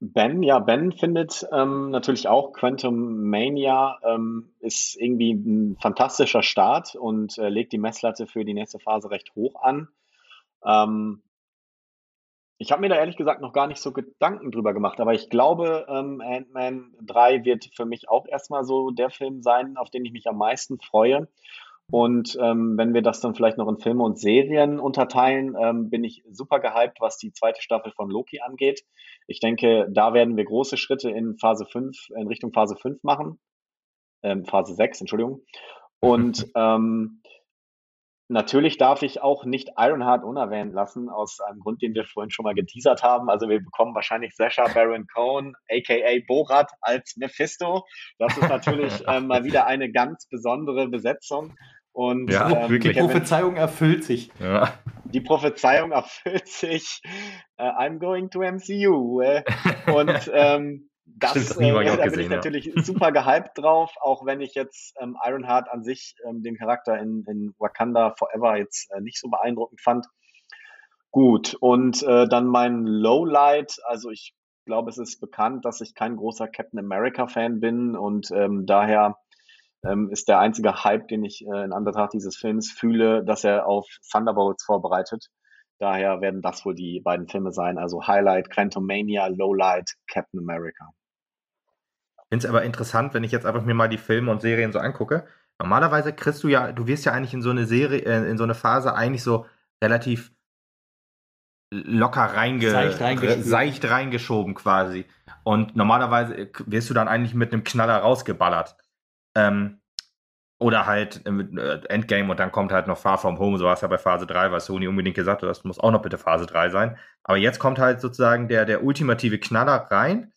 Ben, ja, Ben findet ähm, natürlich auch Quantum Mania ähm, ist irgendwie ein fantastischer Start und äh, legt die Messlatte für die nächste Phase recht hoch an. Ähm, ich habe mir da ehrlich gesagt noch gar nicht so Gedanken drüber gemacht, aber ich glaube, ähm, Ant-Man 3 wird für mich auch erstmal so der Film sein, auf den ich mich am meisten freue. Und ähm, wenn wir das dann vielleicht noch in Filme und Serien unterteilen, ähm, bin ich super gehypt, was die zweite Staffel von Loki angeht. Ich denke, da werden wir große Schritte in Phase 5, in Richtung Phase 5 machen. Ähm, Phase 6, Entschuldigung. Und ähm, natürlich darf ich auch nicht Ironheart unerwähnt lassen, aus einem Grund, den wir vorhin schon mal geteasert haben. Also wir bekommen wahrscheinlich Sasha Baron Cohen, aka Borat, als Mephisto. Das ist natürlich äh, mal wieder eine ganz besondere Besetzung. Und ja, ähm, wirklich. Die Prophezeiung erfüllt sich. Ja. Die Prophezeiung erfüllt sich. Uh, I'm going to MCU. Äh, und ähm, das, Stimmt, das äh, da bin ich natürlich ja. super gehypt drauf, auch wenn ich jetzt ähm, Ironheart an sich, ähm, den Charakter in, in Wakanda Forever jetzt äh, nicht so beeindruckend fand. Gut, und äh, dann mein Lowlight, also ich glaube, es ist bekannt, dass ich kein großer Captain America-Fan bin und ähm, daher ähm, ist der einzige Hype, den ich äh, in Anbetracht dieses Films fühle, dass er auf Thunderbolts vorbereitet. Daher werden das wohl die beiden Filme sein, also Highlight Quantumania, Lowlight Captain America. Ich finde es aber interessant, wenn ich jetzt einfach mir mal die Filme und Serien so angucke. Normalerweise kriegst du ja, du wirst ja eigentlich in so eine Serie, äh, in so eine Phase eigentlich so relativ locker reinge seicht, reingeschoben. seicht reingeschoben quasi. Und normalerweise wirst du dann eigentlich mit einem Knaller rausgeballert. Ähm, oder halt äh, Endgame und dann kommt halt noch Far From Home, so war es ja bei Phase 3, weil Sony unbedingt gesagt hat, das muss auch noch bitte Phase 3 sein. Aber jetzt kommt halt sozusagen der, der ultimative Knaller rein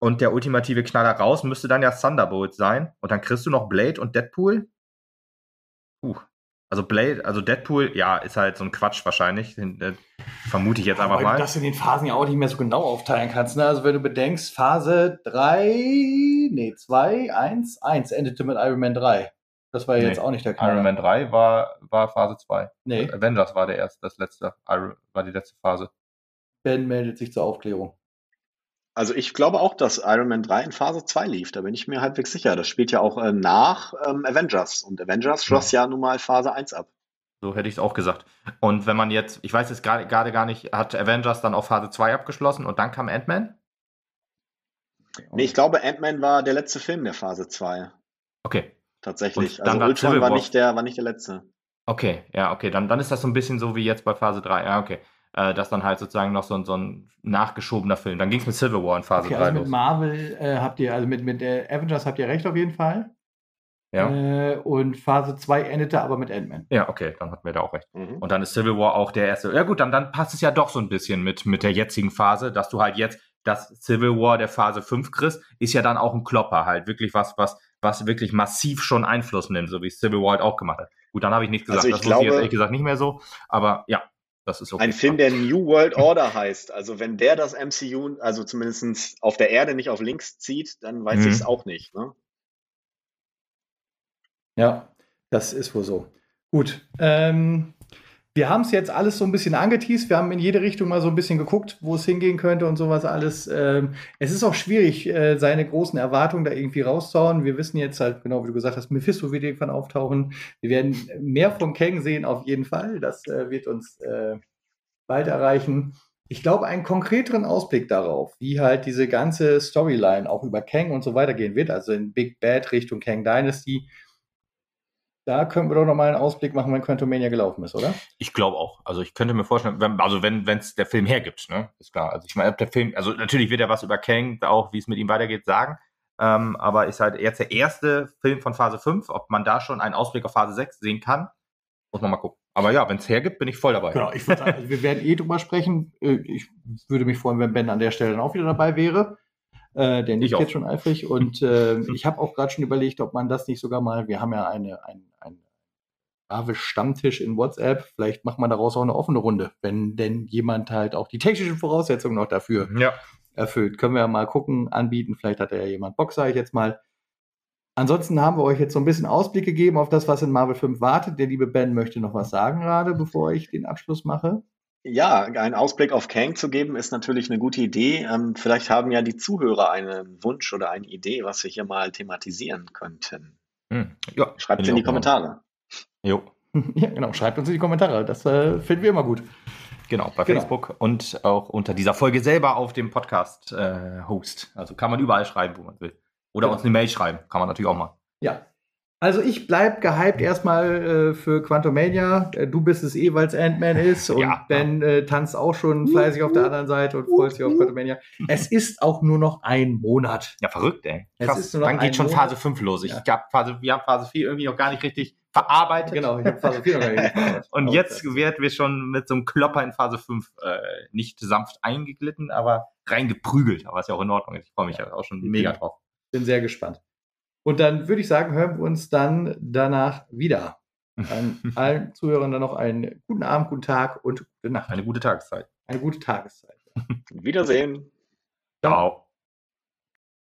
und der ultimative Knaller raus müsste dann ja Thunderbolt sein. Und dann kriegst du noch Blade und Deadpool. Puh. Also Blade, also Deadpool, ja, ist halt so ein Quatsch wahrscheinlich. Äh, vermute ich jetzt einfach mal. Dass du den Phasen ja auch nicht mehr so genau aufteilen kannst. Ne? Also wenn du bedenkst, Phase 3, nee, 2, 1, 1 endete mit Iron Man 3. Das war nee, jetzt auch nicht der Knaller. Iron Man 3 war, war Phase 2. Nee. Avengers war der erste, das letzte, war die letzte Phase. Ben meldet sich zur Aufklärung. Also ich glaube auch, dass Iron Man 3 in Phase 2 lief. Da bin ich mir halbwegs sicher. Das spielt ja auch äh, nach ähm, Avengers. Und Avengers schloss ja. ja nun mal Phase 1 ab. So hätte ich es auch gesagt. Und wenn man jetzt, ich weiß jetzt gerade gar nicht, hat Avengers dann auf Phase 2 abgeschlossen und dann kam Ant-Man? Nee, ich glaube, Ant-Man war der letzte Film der Phase 2. Okay. Tatsächlich. Und also Ultron war nicht, der, war nicht der letzte. Okay, ja, okay. Dann, dann ist das so ein bisschen so wie jetzt bei Phase 3. Ja, okay äh, das dann halt sozusagen noch so, so ein nachgeschobener Film. Dann ging es mit Civil War in Phase okay, 3 also mit Marvel äh, habt ihr, also mit, mit äh, Avengers habt ihr recht auf jeden Fall. Ja. Äh, und Phase 2 endete aber mit Ant-Man. Ja, okay, dann hatten wir da auch recht. Mhm. Und dann ist Civil War auch der erste. Ja gut, dann, dann passt es ja doch so ein bisschen mit, mit der jetzigen Phase, dass du halt jetzt das Civil War der Phase 5 kriegst, ist ja dann auch ein Klopper halt. Wirklich was, was, was wirklich massiv schon Einfluss nimmt, so wie Civil War halt auch gemacht hat. Gut, dann habe ich nichts gesagt. Also ich das glaube, ich jetzt ehrlich gesagt nicht mehr so. Aber ja, das ist okay. Ein Film, der New World Order heißt. Also wenn der das MCU, also zumindest auf der Erde nicht auf links zieht, dann weiß mhm. ich es auch nicht. Ne? Ja, das ist wohl so. Gut. Ähm, wir haben es jetzt alles so ein bisschen angeteased. Wir haben in jede Richtung mal so ein bisschen geguckt, wo es hingehen könnte und sowas alles. Ähm, es ist auch schwierig, äh, seine großen Erwartungen da irgendwie rauszuhauen. Wir wissen jetzt halt, genau wie du gesagt hast, Mephisto wird irgendwann auftauchen. Wir werden mehr von Kang sehen, auf jeden Fall. Das äh, wird uns äh, bald erreichen. Ich glaube, einen konkreteren Ausblick darauf, wie halt diese ganze Storyline auch über Kang und so weiter gehen wird, also in Big Bad Richtung Kang Dynasty, da können wir doch nochmal einen Ausblick machen, wenn Quantumania gelaufen ist, oder? Ich glaube auch. Also ich könnte mir vorstellen, wenn, also wenn es der Film hergibt, ne? Ist klar. Also ich meine, der Film, also natürlich wird er was über Kang, auch wie es mit ihm weitergeht, sagen. Ähm, aber ist halt jetzt der erste Film von Phase 5. Ob man da schon einen Ausblick auf Phase 6 sehen kann, muss man mal gucken. Aber ja, wenn es hergibt, bin ich voll dabei. Genau, ich würde sagen, also wir werden eh drüber sprechen. Äh, ich würde mich freuen, wenn Ben an der Stelle dann auch wieder dabei wäre. Äh, der nickt jetzt schon eifrig. Und äh, ich habe auch gerade schon überlegt, ob man das nicht sogar mal, wir haben ja eine, ein, ein Marvel-Stammtisch in WhatsApp, vielleicht macht man daraus auch eine offene Runde, wenn denn jemand halt auch die technischen Voraussetzungen noch dafür ja. erfüllt. Können wir ja mal gucken, anbieten. Vielleicht hat ja jemand Bock, sage ich jetzt mal. Ansonsten haben wir euch jetzt so ein bisschen Ausblick gegeben auf das, was in Marvel 5 wartet. Der liebe Ben möchte noch was sagen gerade, bevor ich den Abschluss mache. Ja, einen Ausblick auf Kang zu geben, ist natürlich eine gute Idee. Ähm, vielleicht haben ja die Zuhörer einen Wunsch oder eine Idee, was wir hier mal thematisieren könnten. Hm, ja, Schreibt es in die Kommentare. Jo. Ja, genau. Schreibt uns in die Kommentare. Das äh, finden wir immer gut. Genau, bei genau. Facebook und auch unter dieser Folge selber auf dem Podcast-Host. Äh, also kann man überall schreiben, wo man will. Oder genau. uns eine Mail schreiben. Kann man natürlich auch mal. Ja. Also ich bleib gehypt erstmal äh, für Quantumania. Äh, du bist es eh, weil es Ant-Man ist und ja. Ben äh, tanzt auch schon fleißig auf der anderen Seite und freut sich auf Quantumania. Es ist auch nur noch ein Monat. Ja, verrückt, ey. Krass. Dann geht schon Monat. Phase 5 los. Ich ja. Phase, wir haben Phase 4 irgendwie noch gar nicht richtig verarbeitet. Genau, ich habe Phase 4 noch gar nicht verarbeitet. und jetzt werden wir schon mit so einem Klopper in Phase 5 äh, nicht sanft eingeglitten, aber reingeprügelt. Aber ist ja auch in Ordnung. Ich freue mich ja auch schon mega drauf. Bin sehr gespannt. Und dann würde ich sagen, hören wir uns dann danach wieder. An allen Zuhörern dann noch einen guten Abend, guten Tag und gute Nacht. Eine gute Tageszeit. Eine gute Tageszeit. Wiedersehen. Ciao.